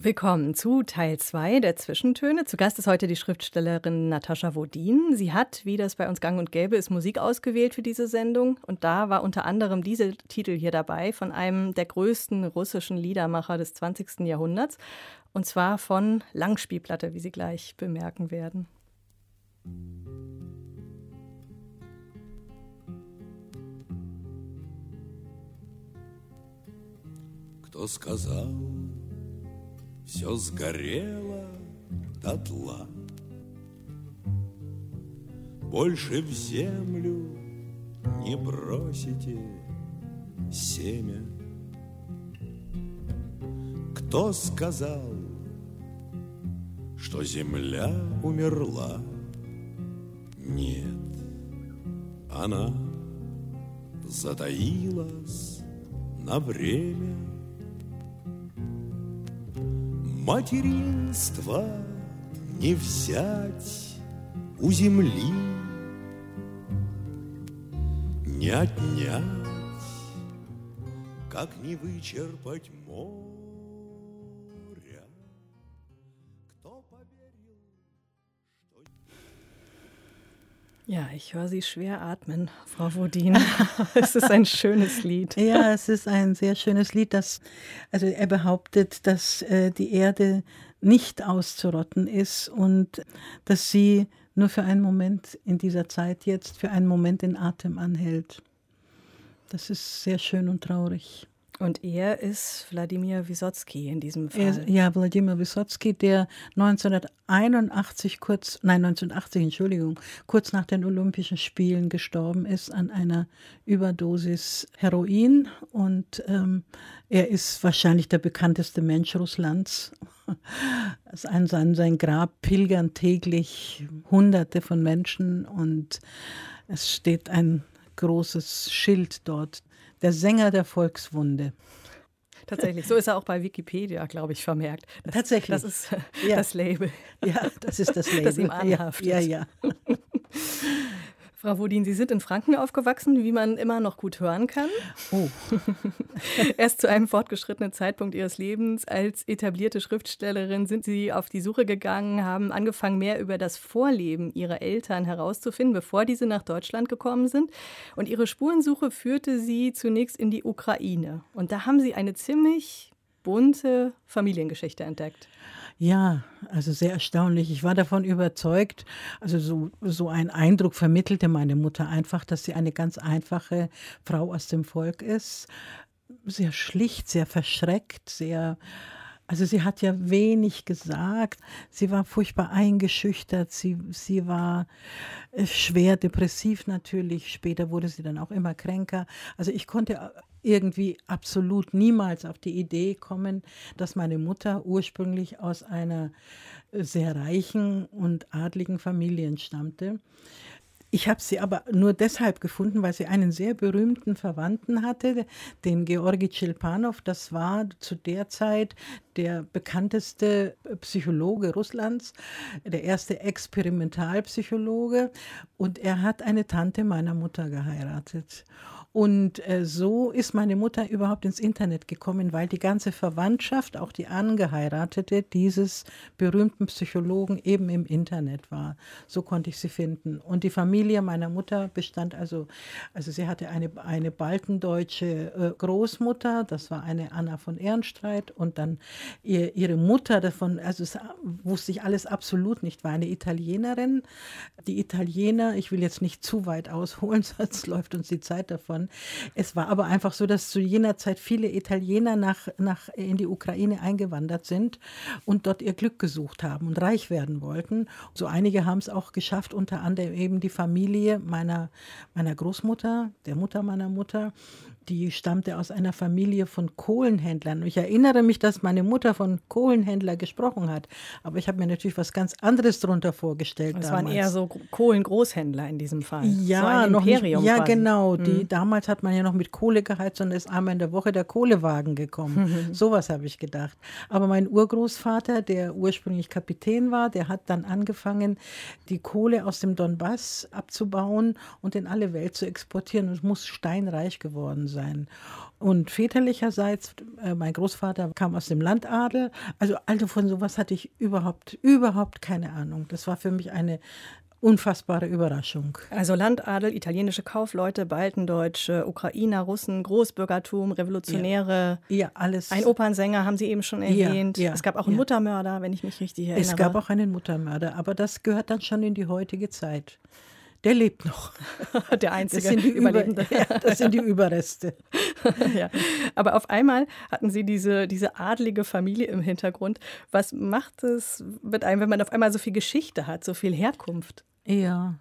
Willkommen zu Teil 2 der Zwischentöne. Zu Gast ist heute die Schriftstellerin Natascha Wodin. Sie hat, wie das bei uns gang und gäbe ist, Musik ausgewählt für diese Sendung. Und da war unter anderem dieser Titel hier dabei von einem der größten russischen Liedermacher des 20. Jahrhunderts. Und zwar von Langspielplatte, wie Sie gleich bemerken werden. Кто сказал, все сгорело дотла. Больше в землю не бросите семя. Кто сказал, что земля умерла? Нет, она затаилась на время Материнство не взять у земли, Не отнять, как не вычерпать море. Ja, ich höre Sie schwer atmen, Frau Wodin. es ist ein schönes Lied. Ja, es ist ein sehr schönes Lied, das, also er behauptet, dass äh, die Erde nicht auszurotten ist und dass sie nur für einen Moment in dieser Zeit jetzt, für einen Moment den Atem anhält. Das ist sehr schön und traurig. Und er ist Wladimir Wysotsky in diesem Fall. Er, ja, Wladimir Wysotsky, der 1981 kurz, nein, 1980, Entschuldigung, kurz nach den Olympischen Spielen gestorben ist an einer Überdosis Heroin. Und ähm, er ist wahrscheinlich der bekannteste Mensch Russlands. An sein, sein Grab pilgern täglich Hunderte von Menschen und es steht ein großes Schild dort. Der Sänger der Volkswunde. Tatsächlich, so ist er auch bei Wikipedia, glaube ich, vermerkt. Das, Tatsächlich. Das ist ja. das Label. Ja, das ist das Label. Das ihm anhaftet. Ja, ja. ja. Frau Wodin, Sie sind in Franken aufgewachsen, wie man immer noch gut hören kann. Oh. Erst zu einem fortgeschrittenen Zeitpunkt Ihres Lebens als etablierte Schriftstellerin sind Sie auf die Suche gegangen, haben angefangen, mehr über das Vorleben Ihrer Eltern herauszufinden, bevor diese nach Deutschland gekommen sind. Und Ihre Spurensuche führte Sie zunächst in die Ukraine. Und da haben Sie eine ziemlich bunte Familiengeschichte entdeckt. Ja, also sehr erstaunlich. Ich war davon überzeugt, also so, so ein Eindruck vermittelte meine Mutter einfach, dass sie eine ganz einfache Frau aus dem Volk ist. Sehr schlicht, sehr verschreckt, sehr also sie hat ja wenig gesagt. Sie war furchtbar eingeschüchtert. Sie, sie war äh, schwer depressiv natürlich. Später wurde sie dann auch immer kränker. Also ich konnte irgendwie absolut niemals auf die Idee kommen, dass meine Mutter ursprünglich aus einer sehr reichen und adligen Familie stammte. Ich habe sie aber nur deshalb gefunden, weil sie einen sehr berühmten Verwandten hatte, den Georgi Tschilpanow. Das war zu der Zeit der bekannteste Psychologe Russlands, der erste Experimentalpsychologe. Und er hat eine Tante meiner Mutter geheiratet. Und äh, so ist meine Mutter überhaupt ins Internet gekommen, weil die ganze Verwandtschaft, auch die Angeheiratete dieses berühmten Psychologen eben im Internet war. So konnte ich sie finden. Und die Familie meiner Mutter bestand also, also sie hatte eine, eine baltendeutsche äh, Großmutter, das war eine Anna von Ehrenstreit und dann ihr, ihre Mutter davon, also es wusste ich alles absolut nicht, war eine Italienerin. Die Italiener, ich will jetzt nicht zu weit ausholen, sonst läuft uns die Zeit davon, es war aber einfach so, dass zu jener Zeit viele Italiener nach, nach, in die Ukraine eingewandert sind und dort ihr Glück gesucht haben und reich werden wollten. So einige haben es auch geschafft, unter anderem eben die Familie meiner, meiner Großmutter, der Mutter meiner Mutter die stammte aus einer Familie von Kohlenhändlern. Ich erinnere mich, dass meine Mutter von Kohlenhändler gesprochen hat, aber ich habe mir natürlich was ganz anderes darunter vorgestellt. Es damals. waren eher so Kohlengroßhändler in diesem Fall. Ja, so noch Imperium nicht, ja quasi. genau. Die, Mhm. Damals hat man ja noch mit Kohle geheizt und ist einmal in der Woche der Kohlewagen gekommen. Sowas habe ich gedacht. Aber mein Urgroßvater, der ursprünglich Kapitän war, der hat dann angefangen, die Kohle aus dem Donbass abzubauen und in alle Welt zu exportieren und muss steinreich geworden sein. Und väterlicherseits, äh, mein Großvater kam aus dem Landadel. Also, also von sowas hatte ich überhaupt, überhaupt keine Ahnung. Das war für mich eine unfassbare Überraschung. Also Landadel, italienische Kaufleute, Baltendeutsche, Ukrainer, Russen, Großbürgertum, Revolutionäre. Ja, alles. Ein Opernsänger haben Sie eben schon Ja, erwähnt. ja, es gab auch einen ja. Muttermörder, wenn ich mich richtig erinnere. Es gab auch einen Muttermörder, aber das gehört dann schon in die heutige Zeit. Der lebt noch. der Das einzige sind die, Über Überlebende. ja, das sind die Überreste. ja. Aber auf einmal hatten Sie diese, diese adlige Familie im Hintergrund. Was macht es mit einem, wenn man auf einmal so viel Geschichte hat, so viel Herkunft? Ja,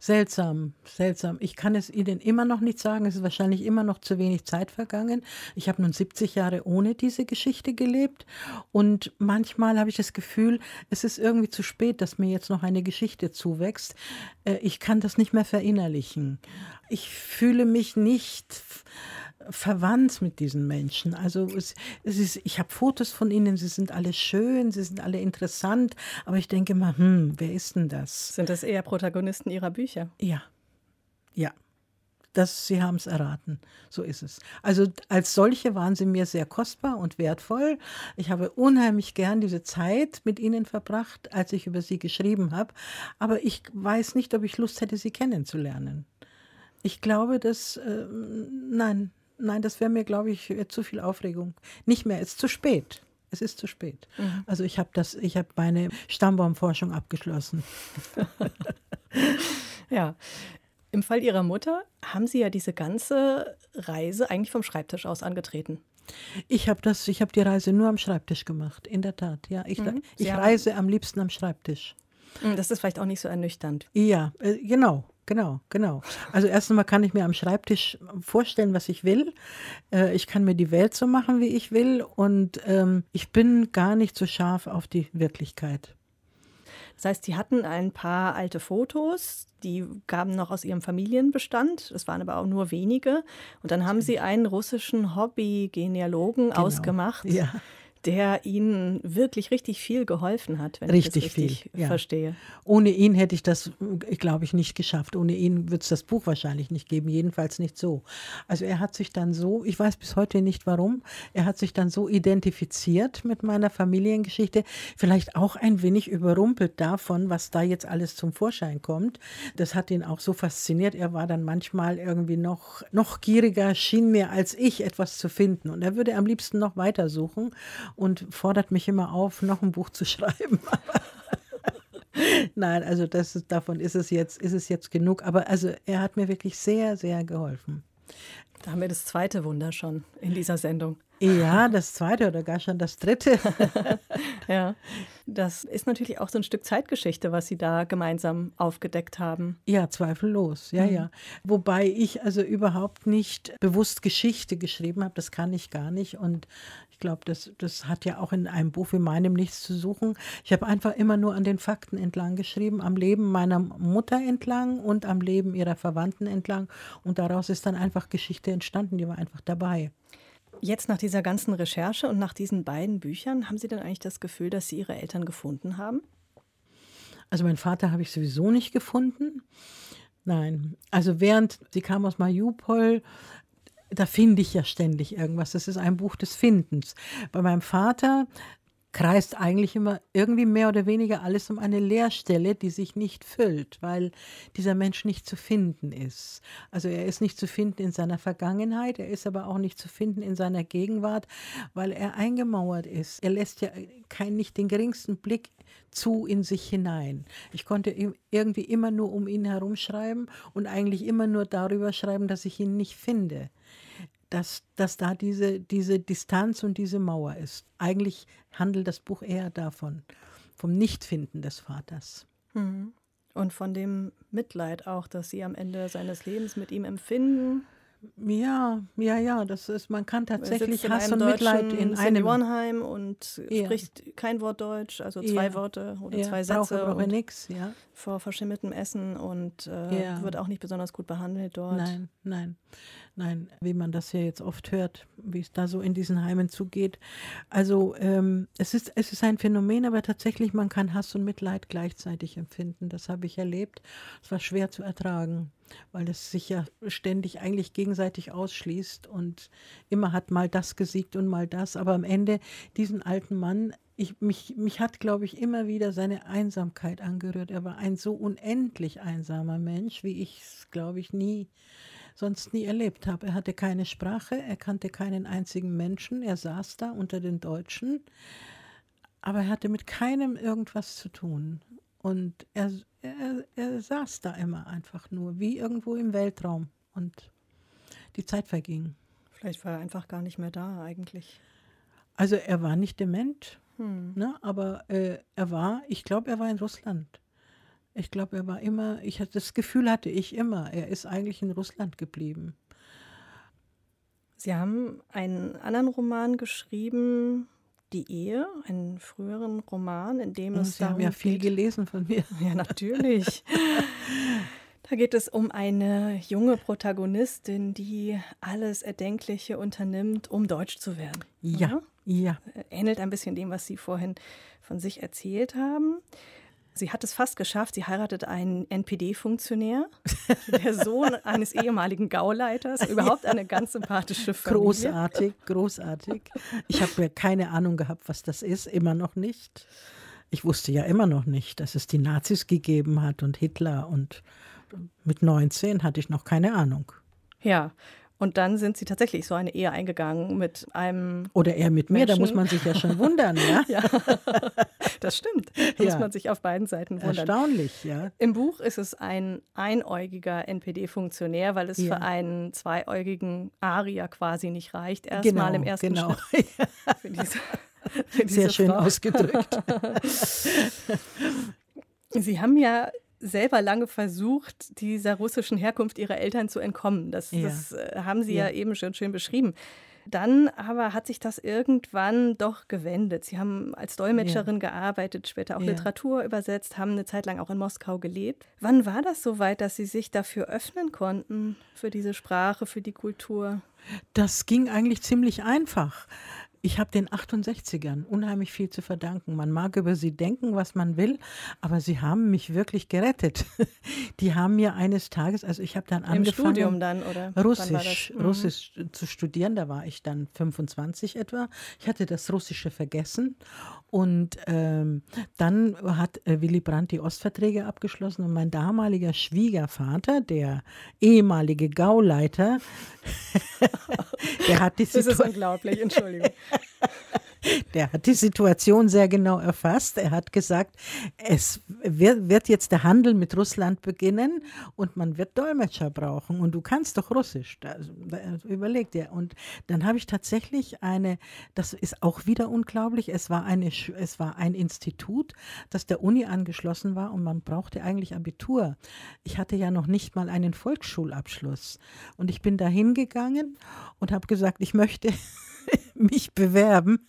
seltsam, seltsam. Ich kann es Ihnen immer noch nicht sagen. Es ist wahrscheinlich immer noch zu wenig Zeit vergangen. Ich habe nun 70 Jahre ohne diese Geschichte gelebt und manchmal habe ich das Gefühl, es ist irgendwie zu spät, dass mir jetzt noch eine Geschichte zuwächst. Äh, Ich kann das nicht mehr verinnerlichen. Ich fühle mich nicht verwandt mit diesen Menschen. Also es, es ist, ich habe Fotos von ihnen, sie sind alle schön, sie sind alle interessant, aber ich denke mal, hm, wer ist denn das? Sind das eher Protagonisten Ihrer Bücher? Ja, ja. Das, Sie haben es erraten. So ist es. Also als solche waren sie mir sehr kostbar und wertvoll. Ich habe unheimlich gern diese Zeit mit ihnen verbracht, als ich über sie geschrieben habe. Aber ich weiß nicht, ob ich Lust hätte, sie kennenzulernen. Ich glaube, dass, äh, nein, nein, das wäre mir, glaube ich, zu viel Aufregung. Nicht mehr, es ist zu spät. Es ist zu spät. Also ich habe das, ich habe meine Stammbaumforschung abgeschlossen. Ja. Im Fall Ihrer Mutter haben Sie ja diese ganze Reise eigentlich vom Schreibtisch aus angetreten. Ich habe das, ich habe die Reise nur am Schreibtisch gemacht, in der Tat. Ja, ich, Mhm. ich reise am liebsten am Schreibtisch. Hm, Das ist vielleicht auch nicht so ernüchternd. Ja, äh, genau, genau, genau. Also erst einmal kann ich mir am Schreibtisch vorstellen, was ich will. Äh, ich kann mir die Welt so machen, wie ich will. Und ähm, ich bin gar nicht so scharf auf die Wirklichkeit. Das heißt, Sie hatten ein paar alte Fotos, die gaben noch aus Ihrem Familienbestand. Es waren aber auch nur wenige. Und dann haben Sie einen russischen Hobby-Genealogen ausgemacht, Genau. Ja. Der Ihnen wirklich richtig viel geholfen hat, wenn Richtig ich das richtig viel, ja. verstehe. Ohne ihn hätte ich das, äh, glaube ich, nicht geschafft. Ohne ihn wird es das Buch wahrscheinlich nicht geben, jedenfalls nicht so. Also er hat sich dann so, ich weiß bis heute nicht warum, er hat sich dann so identifiziert mit meiner Familiengeschichte, vielleicht auch ein wenig überrumpelt davon, was da jetzt alles zum Vorschein kommt. Das hat ihn auch so fasziniert. Er war dann manchmal irgendwie noch, noch gieriger, schien mir als ich etwas zu finden. Und er würde am liebsten noch weitersuchen und fordert mich immer auf, noch ein Buch zu schreiben. Nein, also das ist, davon ist es jetzt, ist es jetzt genug. Aber also er hat mir wirklich sehr, sehr geholfen. Da haben wir das zweite Wunder schon in dieser Sendung. Ja, das zweite oder gar schon das dritte. Ja, das ist natürlich auch so ein Stück Zeitgeschichte, was Sie da gemeinsam aufgedeckt haben. Ja, zweifellos. Ja, ja. Wobei ich also überhaupt nicht bewusst Geschichte geschrieben habe. Das kann ich gar nicht. Und glaube, das, das hat ja auch in einem Buch wie meinem nichts zu suchen. Ich habe einfach immer nur an den Fakten entlang geschrieben, am Leben meiner Mutter entlang und am Leben ihrer Verwandten entlang. Und daraus ist dann einfach Geschichte entstanden. Die war einfach dabei. Jetzt nach dieser ganzen Recherche und nach diesen beiden Büchern, haben Sie denn eigentlich das Gefühl, dass Sie Ihre Eltern gefunden haben? Also meinen Vater habe ich sowieso nicht gefunden. Nein, also während sie kam aus Mariupol, da finde ich ja ständig irgendwas. Das ist ein Buch des Findens. Bei meinem Vater kreist eigentlich immer irgendwie mehr oder weniger alles um eine Leerstelle, die sich nicht füllt, weil dieser Mensch nicht zu finden ist. Also er ist nicht zu finden in seiner Vergangenheit, er ist aber auch nicht zu finden in seiner Gegenwart, weil er eingemauert ist. Er lässt ja kein, nicht den geringsten Blick zu in sich hinein. Ich konnte irgendwie immer nur um ihn herum schreiben und eigentlich immer nur darüber schreiben, dass ich ihn nicht finde dass, dass da diese, diese Distanz und diese Mauer ist. Eigentlich handelt das Buch eher davon, vom Nichtfinden des Vaters. Und von dem Mitleid auch, das Sie am Ende seines Lebens mit ihm empfinden. Ja, ja, ja, das ist, man kann tatsächlich Hass und Mitleid in einem. Seniorenheim und Ja. spricht kein Wort Deutsch, also zwei Ja. Worte oder Ja, zwei brauche, Sätze brauche und nichts, ja. vor verschimmeltem Essen und äh, wird auch nicht besonders gut behandelt dort. Nein, nein, nein, wie man das ja jetzt oft hört, wie es da so in diesen Heimen zugeht. Also ähm, es, ist, es ist ein Phänomen, aber tatsächlich, man kann Hass und Mitleid gleichzeitig empfinden. Das habe ich erlebt. Es war schwer zu ertragen, weil es sich ja ständig eigentlich gegenseitig ausschließt und immer hat mal das gesiegt und mal das. Aber am Ende diesen alten Mann ich, mich, mich hat, glaube ich, immer wieder seine Einsamkeit angerührt. Er war ein so unendlich einsamer Mensch, wie ich es, glaube ich, nie, sonst nie erlebt habe. Er hatte keine Sprache, er kannte keinen einzigen Menschen, er saß da unter den Deutschen, aber er hatte mit keinem irgendwas zu tun. Und er, er, er saß da immer einfach nur, wie irgendwo im Weltraum. Und die Zeit verging. Vielleicht war er einfach gar nicht mehr da eigentlich. Also er war nicht dement, Hm. ne, aber äh, er war, ich glaube, er war in Russland. Ich glaube, er war immer, ich hatte das Gefühl hatte ich immer, er ist eigentlich in Russland geblieben. Sie haben einen anderen Roman geschrieben, Die Ehe, einen früheren Roman, in dem es Sie haben darum ja viel geht, gelesen von mir. Ja, natürlich. Da geht es um eine junge Protagonistin, die alles Erdenkliche unternimmt, um deutsch zu werden. Ja, ja. Ähnelt ein bisschen dem, was Sie vorhin von sich erzählt haben. Sie hat es fast geschafft. Sie heiratet einen NPD-Funktionär, der Sohn eines ehemaligen Gauleiters. Überhaupt eine ganz sympathische Familie. Großartig, großartig. Ich habe ja keine Ahnung gehabt, was das ist, immer noch nicht. Ich wusste ja immer noch nicht, dass es die Nazis gegeben hat und Hitler und mit 19 hatte ich noch keine Ahnung. Ja, Und dann sind sie tatsächlich so eine Ehe eingegangen mit einem. Oder er mit mir, Menschen. da muss man sich ja schon wundern, ja? ja, das stimmt. Da Ja. muss man sich auf beiden Seiten wundern. Erstaunlich, ja. Im Buch ist es ein einäugiger NPD-Funktionär, weil es Ja. für einen zweiäugigen Arier quasi nicht reicht. Erstmal im ersten genau. Schritt. Für diese, für diese Sehr schön Frau. ausgedrückt. Sie haben ja selber lange versucht, dieser russischen Herkunft ihrer Eltern zu entkommen. Das, Ja. das äh, haben Sie ja. Ja. eben schon schön beschrieben. Dann aber hat sich das irgendwann doch gewendet. Sie haben als Dolmetscherin gearbeitet, später auch Ja. Literatur übersetzt, haben eine Zeit lang auch in Moskau gelebt. Wann war das soweit, dass Sie sich dafür öffnen konnten, für diese Sprache, für die Kultur? Das ging eigentlich ziemlich einfach. Ich habe den 68ern unheimlich viel zu verdanken. Man mag über sie denken, was man will, aber sie haben mich wirklich gerettet. Die haben mir eines Tages, also ich habe dann Im angefangen, Studium dann, oder? Russisch? Mhm. Russisch zu studieren. Da war ich dann 25 etwa. Ich hatte das Russische vergessen. Und ähm, dann hat äh, Willy Brandt die Ostverträge abgeschlossen und mein damaliger Schwiegervater, der ehemalige Gauleiter, der hat die Das ist Situation unglaublich, Entschuldigung. der hat die Situation sehr genau erfasst. Er hat gesagt, es wird, jetzt der Handel mit Russland beginnen und man wird Dolmetscher brauchen. Und du kannst doch Russisch. Da, da überlegt er. Und dann habe ich tatsächlich eine, das ist auch wieder unglaublich, es war, eine, es war ein Institut, das der Uni angeschlossen war und man brauchte eigentlich Abitur. Ich hatte ja noch nicht mal einen Volksschulabschluss. Und ich bin da hingegangen und habe gesagt, ich möchte mich bewerben.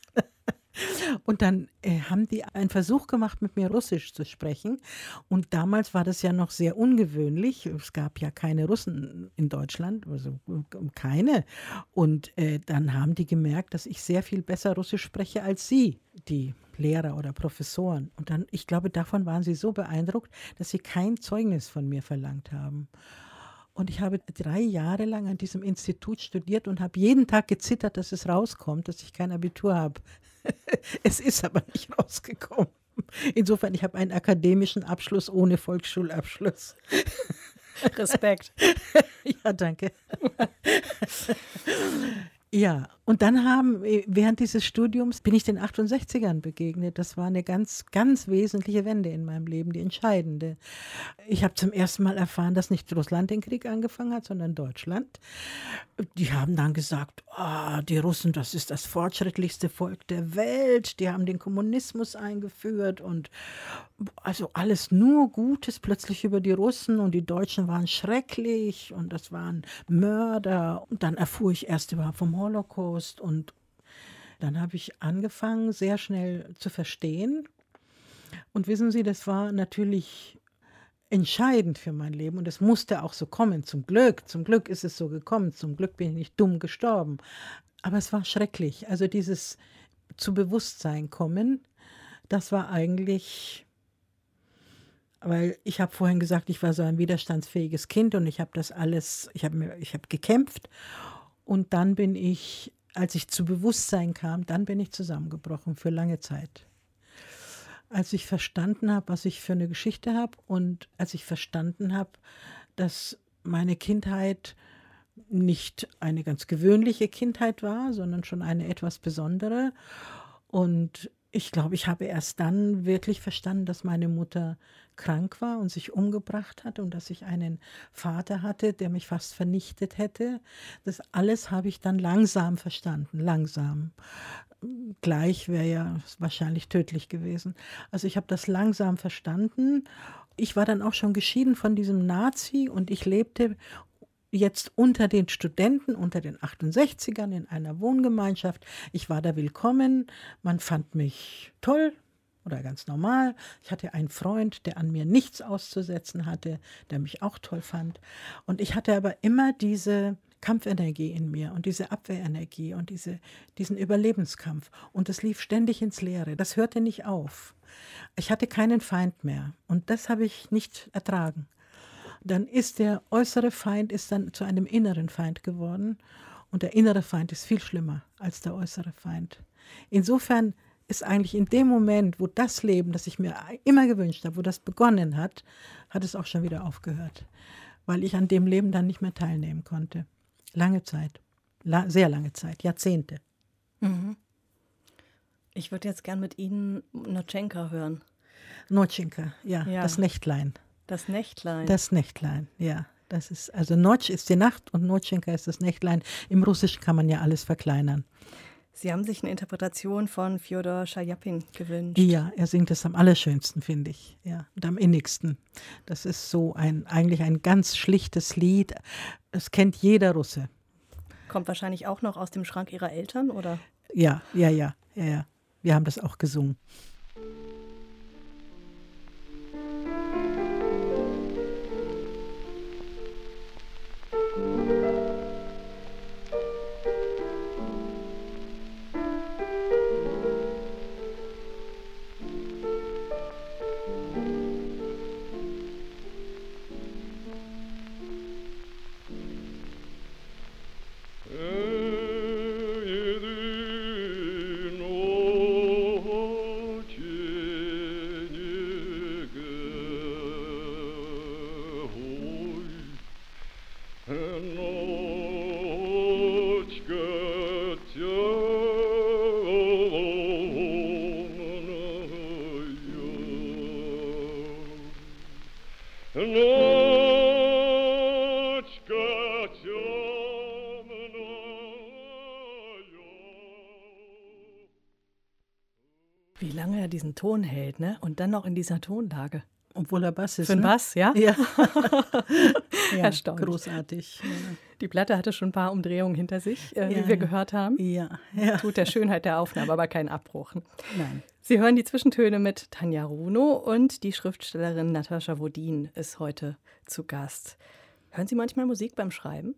Und dann äh, haben die einen Versuch gemacht, mit mir Russisch zu sprechen. Und damals war das ja noch sehr ungewöhnlich. Es gab ja keine Russen in Deutschland, also äh, keine. Und äh, dann haben die gemerkt, dass ich sehr viel besser Russisch spreche als sie, die Lehrer oder Professoren. Und dann, ich glaube, davon waren sie so beeindruckt, dass sie kein Zeugnis von mir verlangt haben. Und ich habe drei Jahre lang an diesem Institut studiert und habe jeden Tag gezittert, dass es rauskommt, dass ich kein Abitur habe. es ist aber nicht rausgekommen. Insofern, ich habe einen akademischen Abschluss ohne Volksschulabschluss. Respekt. Ja, danke. Ja, und dann haben, äh, während dieses Studiums bin ich den 68ern begegnet. Das war eine ganz, ganz wesentliche Wende in meinem Leben, die entscheidende. Ich habe zum ersten Mal erfahren, dass nicht Russland den Krieg angefangen hat, sondern Deutschland. Die haben dann gesagt, ah, die Russen, das ist das fortschrittlichste Volk der Welt. Die haben den Kommunismus eingeführt und also alles nur Gutes plötzlich über die Russen und die Deutschen waren schrecklich und das waren Mörder. Und dann erfuhr ich erst überhaupt vom Holocaust und dann habe ich angefangen, sehr schnell zu verstehen. Und wissen Sie, das war natürlich entscheidend für mein Leben und es musste auch so kommen. Zum Glück, zum Glück ist es so gekommen. Zum Glück bin ich nicht dumm gestorben. Aber es war schrecklich. Also dieses zu Bewusstsein kommen, das war eigentlich weil ich habe vorhin gesagt, ich war so ein widerstandsfähiges Kind und ich habe das alles, ich habe ich habe gekämpft und dann bin ich, als ich zu Bewusstsein kam, dann bin ich zusammengebrochen für lange Zeit. Als ich verstanden habe, was ich für eine Geschichte habe und als ich verstanden habe, dass meine Kindheit nicht eine ganz gewöhnliche Kindheit war, sondern schon eine etwas besondere. Und ich glaube, ich habe erst dann wirklich verstanden, dass meine Mutter krank war und sich umgebracht hat und dass ich einen Vater hatte, der mich fast vernichtet hätte. Das alles habe ich dann langsam verstanden, langsam. Gleich wäre ja wahrscheinlich tödlich gewesen. Also ich habe das langsam verstanden. Ich war dann auch schon geschieden von diesem Nazi und ich lebte jetzt unter den Studenten, unter den 68ern in einer Wohngemeinschaft. Ich war da willkommen. Man fand mich toll oder ganz normal. Ich hatte einen Freund, der an mir nichts auszusetzen hatte, der mich auch toll fand. Und ich hatte aber immer diese Kampfenergie in mir und diese Abwehrenergie und diese, diesen Überlebenskampf. Und es lief ständig ins Leere. Das hörte nicht auf. Ich hatte keinen Feind mehr. Und das habe ich nicht ertragen dann ist der äußere Feind ist dann zu einem inneren Feind geworden und der innere Feind ist viel schlimmer als der äußere Feind. Insofern ist eigentlich in dem Moment, wo das Leben, das ich mir immer gewünscht habe, wo das begonnen hat, hat es auch schon wieder aufgehört, weil ich an dem Leben dann nicht mehr teilnehmen konnte. Lange Zeit. La sehr lange Zeit, Jahrzehnte. Mhm. Ich würde jetzt gern mit Ihnen Notschenka hören. Notschenka, ja, Ja. das Nächtlein. Das Nächtlein. Das Nächtlein, ja. Das ist, also Notch ist die Nacht und Notschenka ist das Nächtlein. Im Russisch kann man ja alles verkleinern. Sie haben sich eine Interpretation von Fjodor Schaljapin gewünscht. Ja, er singt es am allerschönsten, finde ich. Ja, und am innigsten. Das ist so ein, eigentlich ein ganz schlichtes Lied. Es kennt jeder Russe. Kommt wahrscheinlich auch noch aus dem Schrank Ihrer Eltern, oder? Ja, ja, ja, ja, ja. Wir haben das auch gesungen. Diesen Ton hält, ne? Und dann noch in dieser Tonlage. Obwohl er Bass ist. Für den ne? Bass, ja? Ja. ja Erstaunlich. Großartig. Die Platte hatte schon ein paar Umdrehungen hinter sich, äh, Ja, wie wir gehört haben. Ja, ja. Tut der Schönheit der Aufnahme aber keinen Abbruch. Nein. Sie hören die Zwischentöne mit Tanja Runo und die Schriftstellerin Natascha Wodin ist heute zu Gast. Hören Sie manchmal Musik beim Schreiben?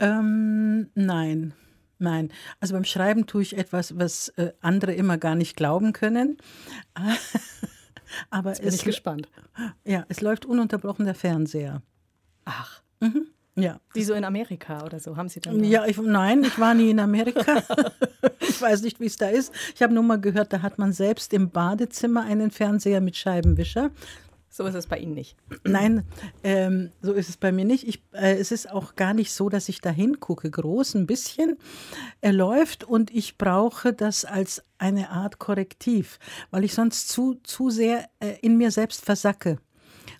Ähm, nein. Nein, also beim Schreiben tue ich etwas, was äh, andere immer gar nicht glauben können. Aber Bin es, ich gespannt. ja, es läuft ununterbrochen der Fernseher. Ach, Ja. wie so in Amerika oder so, haben Sie dann da- Ja, ich, nein, ich war nie in Amerika. ich weiß nicht, wie es da ist. Ich habe nur mal gehört, da hat man selbst im Badezimmer einen Fernseher mit Scheibenwischer. So ist es bei Ihnen nicht. Nein, ähm, so ist es bei mir nicht. Ich, äh, es ist auch gar nicht so, dass ich da hingucke, groß ein bisschen. Er läuft und ich brauche das als eine Art Korrektiv, weil ich sonst zu, zu sehr äh, in mir selbst versacke.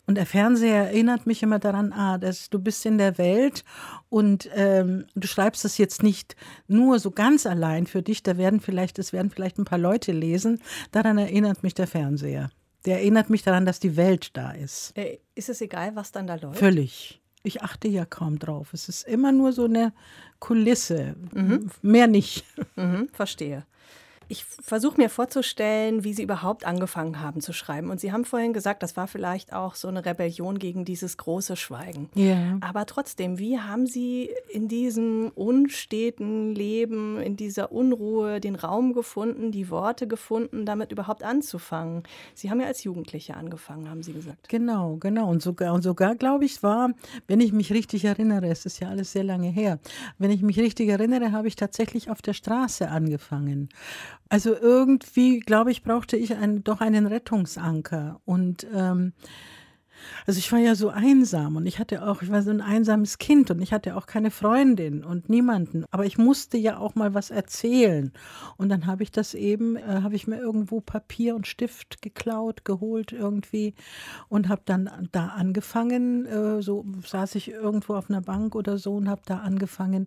Und der Fernseher erinnert mich immer daran, ah, dass du bist in der Welt und ähm, du schreibst das jetzt nicht nur so ganz allein für dich, da werden vielleicht, es werden vielleicht ein paar Leute lesen. Daran erinnert mich der Fernseher. Der erinnert mich daran, dass die Welt da ist. Äh, ist es egal, was dann da läuft? Völlig. Ich achte ja kaum drauf. Es ist immer nur so eine Kulisse. Mehr nicht. Mhm, verstehe. Ich versuche mir vorzustellen, wie Sie überhaupt angefangen haben zu schreiben. Und Sie haben vorhin gesagt, das war vielleicht auch so eine Rebellion gegen dieses große Schweigen. Ja. Aber trotzdem, wie haben Sie in diesem unsteten Leben, in dieser Unruhe den Raum gefunden, die Worte gefunden, damit überhaupt anzufangen? Sie haben ja als Jugendliche angefangen, haben Sie gesagt. Genau, genau. Und sogar, und sogar glaube ich, war, wenn ich mich richtig erinnere, es ist ja alles sehr lange her, wenn ich mich richtig erinnere, habe ich tatsächlich auf der Straße angefangen. Also irgendwie, glaube ich, brauchte ich ein, doch einen Rettungsanker. Und ähm, also ich war ja so einsam und ich hatte auch, ich war so ein einsames Kind und ich hatte auch keine Freundin und niemanden. Aber ich musste ja auch mal was erzählen. Und dann habe ich das eben, äh, habe ich mir irgendwo Papier und Stift geklaut, geholt irgendwie und habe dann da angefangen, äh, so saß ich irgendwo auf einer Bank oder so und habe da angefangen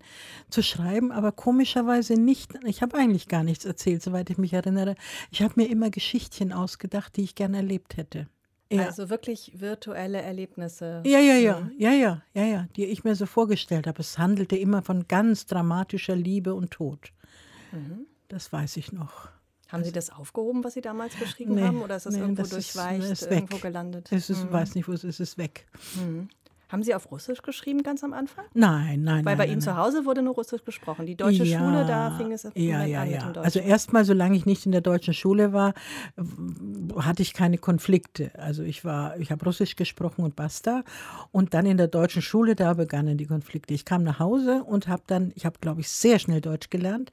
zu schreiben, aber komischerweise nicht, ich habe eigentlich gar nichts erzählt, soweit ich mich erinnere. Ich habe mir immer Geschichtchen ausgedacht, die ich gerne erlebt hätte. Ja. Also wirklich virtuelle Erlebnisse. Ja, ja, ja, ja, ja, ja, ja, die ich mir so vorgestellt habe. Es handelte immer von ganz dramatischer Liebe und Tod. Das weiß ich noch. Haben Sie das aufgehoben, was Sie damals beschrieben Nee, haben? Oder ist das nee, irgendwo das ist- durchweicht, ist weg. irgendwo gelandet? Es ist, weiß nicht, wo es ist, es ist weg. Haben Sie auf Russisch geschrieben ganz am Anfang? Nein, nein, Weil nein. bei nein, Ihnen nein. zu Hause wurde nur Russisch gesprochen. Die deutsche Schule, da fing es ja, ja, an mit ja. dem Deutschen. Also erstmal, solange ich nicht in der deutschen Schule war, hatte ich keine Konflikte. Also ich war, ich habe Russisch gesprochen und basta. Und dann in der deutschen Schule, da begannen die Konflikte. Ich kam nach Hause und habe dann, ich habe, glaube ich, sehr schnell Deutsch gelernt,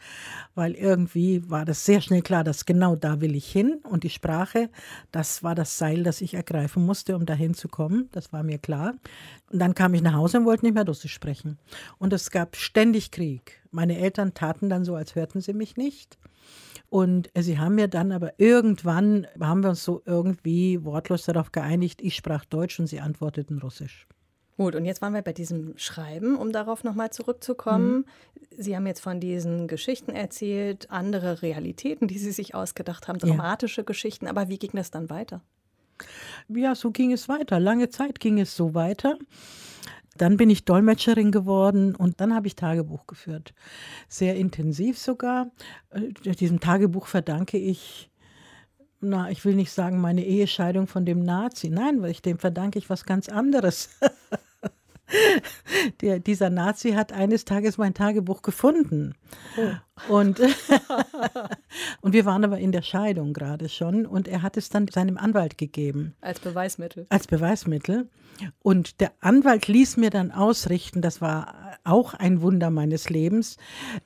weil irgendwie war das sehr schnell klar, dass genau da will ich hin. Und die Sprache, das war das Seil, das ich ergreifen musste, um dahin zu kommen. Das war mir klar. Und dann kam ich nach Hause und wollte nicht mehr Russisch sprechen. Und es gab ständig Krieg. Meine Eltern taten dann so, als hörten sie mich nicht. Und sie haben mir dann aber irgendwann, haben wir uns so irgendwie wortlos darauf geeinigt, ich sprach Deutsch und sie antworteten Russisch. Gut, und jetzt waren wir bei diesem Schreiben, um darauf nochmal zurückzukommen. Mhm. Sie haben jetzt von diesen Geschichten erzählt, andere Realitäten, die Sie sich ausgedacht haben, dramatische ja. Geschichten. Aber wie ging das dann weiter? Ja, so ging es weiter. Lange Zeit ging es so weiter. Dann bin ich Dolmetscherin geworden und dann habe ich Tagebuch geführt. Sehr intensiv sogar. Äh, diesem Tagebuch verdanke ich, na, ich will nicht sagen, meine Ehescheidung von dem Nazi. Nein, weil ich dem verdanke ich was ganz anderes. Der, dieser Nazi hat eines Tages mein Tagebuch gefunden. Oh. Und, und wir waren aber in der Scheidung gerade schon und er hat es dann seinem Anwalt gegeben. Als Beweismittel. Als Beweismittel. Und der Anwalt ließ mir dann ausrichten, das war auch ein Wunder meines Lebens,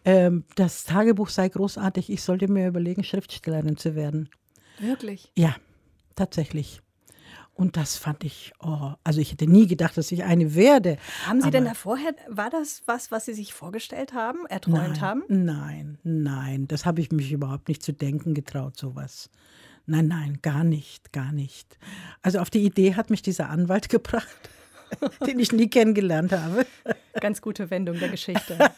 ähm, das Tagebuch sei großartig, ich sollte mir überlegen, Schriftstellerin zu werden. Wirklich? Ja, tatsächlich. Und das fand ich, oh, also ich hätte nie gedacht, dass ich eine werde. Haben Sie denn da vorher, war das was, was Sie sich vorgestellt haben, erträumt nein, haben? Nein, nein, das habe ich mich überhaupt nicht zu denken getraut, sowas. Nein, nein, gar nicht, gar nicht. Also auf die Idee hat mich dieser Anwalt gebracht, den ich nie kennengelernt habe. Ganz gute Wendung der Geschichte.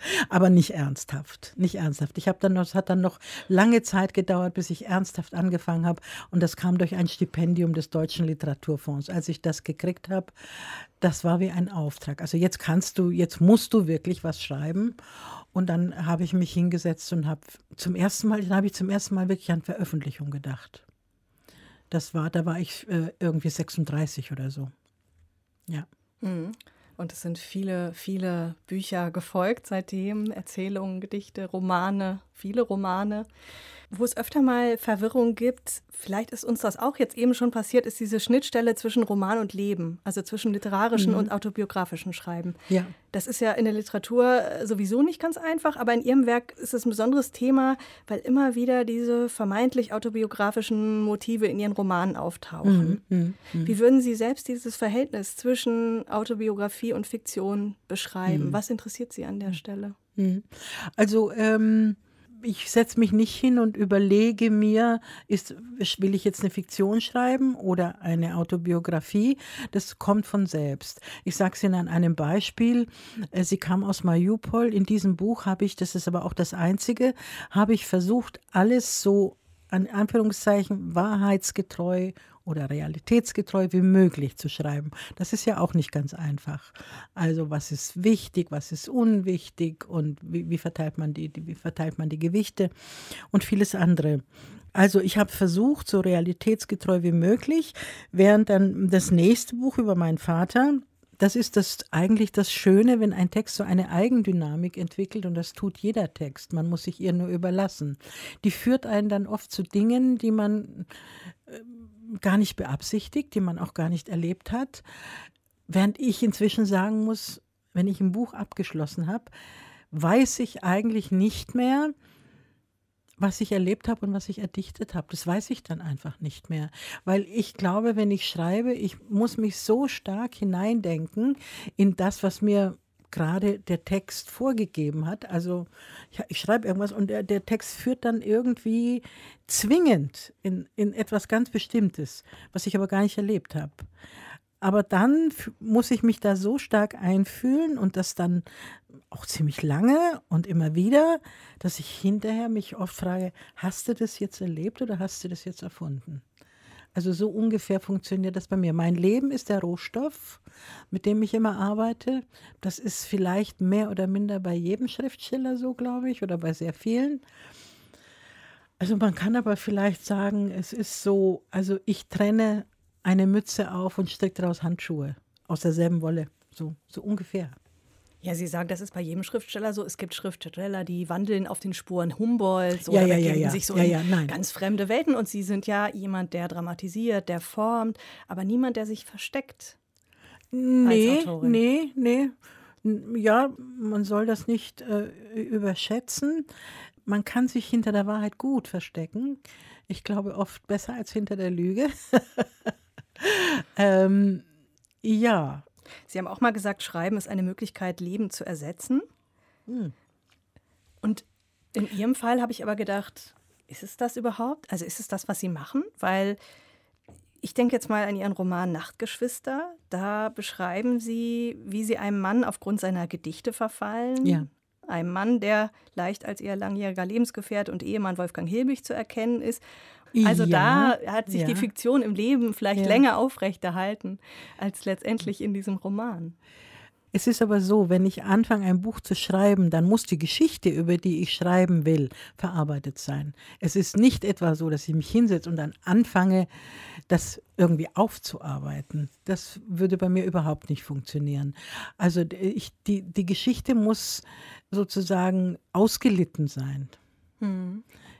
aber nicht ernsthaft, nicht ernsthaft. Ich habe dann noch, es hat dann noch lange Zeit gedauert, bis ich ernsthaft angefangen habe und das kam durch ein Stipendium des Deutschen Literaturfonds. Als ich das gekriegt habe, das war wie ein Auftrag. Also jetzt kannst du, jetzt musst du wirklich was schreiben. Und dann habe ich mich hingesetzt und habe zum ersten Mal, dann habe ich zum ersten Mal wirklich an Veröffentlichung gedacht. Das war, da war ich äh, irgendwie 36 oder so. Ja. Mhm. Und es sind viele, viele Bücher gefolgt seitdem, Erzählungen, Gedichte, Romane, viele Romane. Wo es öfter mal Verwirrung gibt, vielleicht ist uns das auch jetzt eben schon passiert, ist diese Schnittstelle zwischen Roman und Leben, also zwischen literarischen mhm. und autobiografischen Schreiben. Ja. Das ist ja in der Literatur äh, sowieso nicht ganz einfach, aber in Ihrem Werk ist es ein besonderes Thema, weil immer wieder diese vermeintlich autobiografischen Motive in Ihren Romanen auftauchen. Mhm. Mhm. mhm. Wie würden Sie selbst dieses Verhältnis zwischen Autobiografie und Fiktion beschreiben? Mhm. Was interessiert Sie an der Stelle? Mhm. Also, ähm ich setze mich nicht hin und überlege mir, ist, will ich jetzt eine Fiktion schreiben oder eine Autobiografie? Das kommt von selbst. Ich sage es Ihnen an einem Beispiel. Äh, sie kam aus Mariupol. In diesem Buch habe ich, das ist aber auch das einzige, habe ich versucht, alles so an Anführungszeichen wahrheitsgetreu oder realitätsgetreu wie möglich zu schreiben. Das ist ja auch nicht ganz einfach. Also was ist wichtig, was ist unwichtig und wie, wie verteilt man die, wie verteilt man die Gewichte und vieles andere. Also ich habe versucht, so realitätsgetreu wie möglich, während dann das nächste Buch über meinen Vater, das ist das eigentlich das Schöne, wenn ein Text so eine Eigendynamik entwickelt und das tut jeder Text. Man muss sich ihr nur überlassen. Die führt einen dann oft zu Dingen, die man äh, gar nicht beabsichtigt, die man auch gar nicht erlebt hat. Während ich inzwischen sagen muss, wenn ich ein Buch abgeschlossen habe, weiß ich eigentlich nicht mehr, was ich erlebt habe und was ich erdichtet habe. Das weiß ich dann einfach nicht mehr. Weil ich glaube, wenn ich schreibe, ich muss mich so stark hineindenken in das, was mir gerade der Text vorgegeben hat. Also ich, ich schreibe irgendwas und der, der, Text führt dann irgendwie zwingend in, in etwas ganz Bestimmtes, was ich aber gar nicht erlebt habe. Aber dann muss ich mich da so stark einfühlen und das dann auch ziemlich lange und immer wieder, dass ich hinterher mich oft frage, hast du das jetzt erlebt oder hast du das jetzt erfunden? Also so ungefähr funktioniert das bei mir. Mein Leben ist der Rohstoff, mit dem ich immer arbeite. Das ist vielleicht mehr oder minder bei jedem Schriftsteller so, glaube ich, oder bei sehr vielen. Also man kann aber vielleicht sagen, es ist so, also ich trenne eine Mütze auf und stricke daraus Handschuhe aus derselben Wolle, so, so ungefähr. Ja, Sie sagen, das ist bei jedem Schriftsteller so. Es gibt Schriftsteller, die wandeln auf den Spuren Humboldts oder ja, ja, ja, sich so in ganz fremde Welten. Und Sie sind ja jemand, der dramatisiert, der formt, aber niemand, der sich versteckt. Nee, nee, nee. Ja, man soll das nicht äh, überschätzen. Man kann sich hinter der Wahrheit gut verstecken. Ich glaube oft besser als hinter der Lüge. ähm, Ja. Sie haben auch mal gesagt, Schreiben ist eine Möglichkeit, Leben zu ersetzen. Hm. Und in Ihrem Fall habe ich aber gedacht, ist es das überhaupt? Also ist es das, was Sie machen? Weil ich denke jetzt mal an Ihren Roman Nachtgeschwister. Da beschreiben Sie, wie Sie einem Mann aufgrund seiner Gedichte verfallen. Ja. Einem Mann, der leicht als Ihr langjähriger Lebensgefährte und Ehemann Wolfgang Hilbig zu erkennen ist. Also Ja, da hat sich ja. die Fiktion im Leben vielleicht Ja. länger aufrechterhalten als letztendlich in diesem Roman. Es ist aber so, wenn ich anfange, ein Buch zu schreiben, dann muss die Geschichte, über die ich schreiben will, verarbeitet sein. Es ist nicht etwa so, dass ich mich hinsetze und dann anfange, das irgendwie aufzuarbeiten. Das würde bei mir überhaupt nicht funktionieren. Also ich, die, die Geschichte muss sozusagen ausgelitten sein.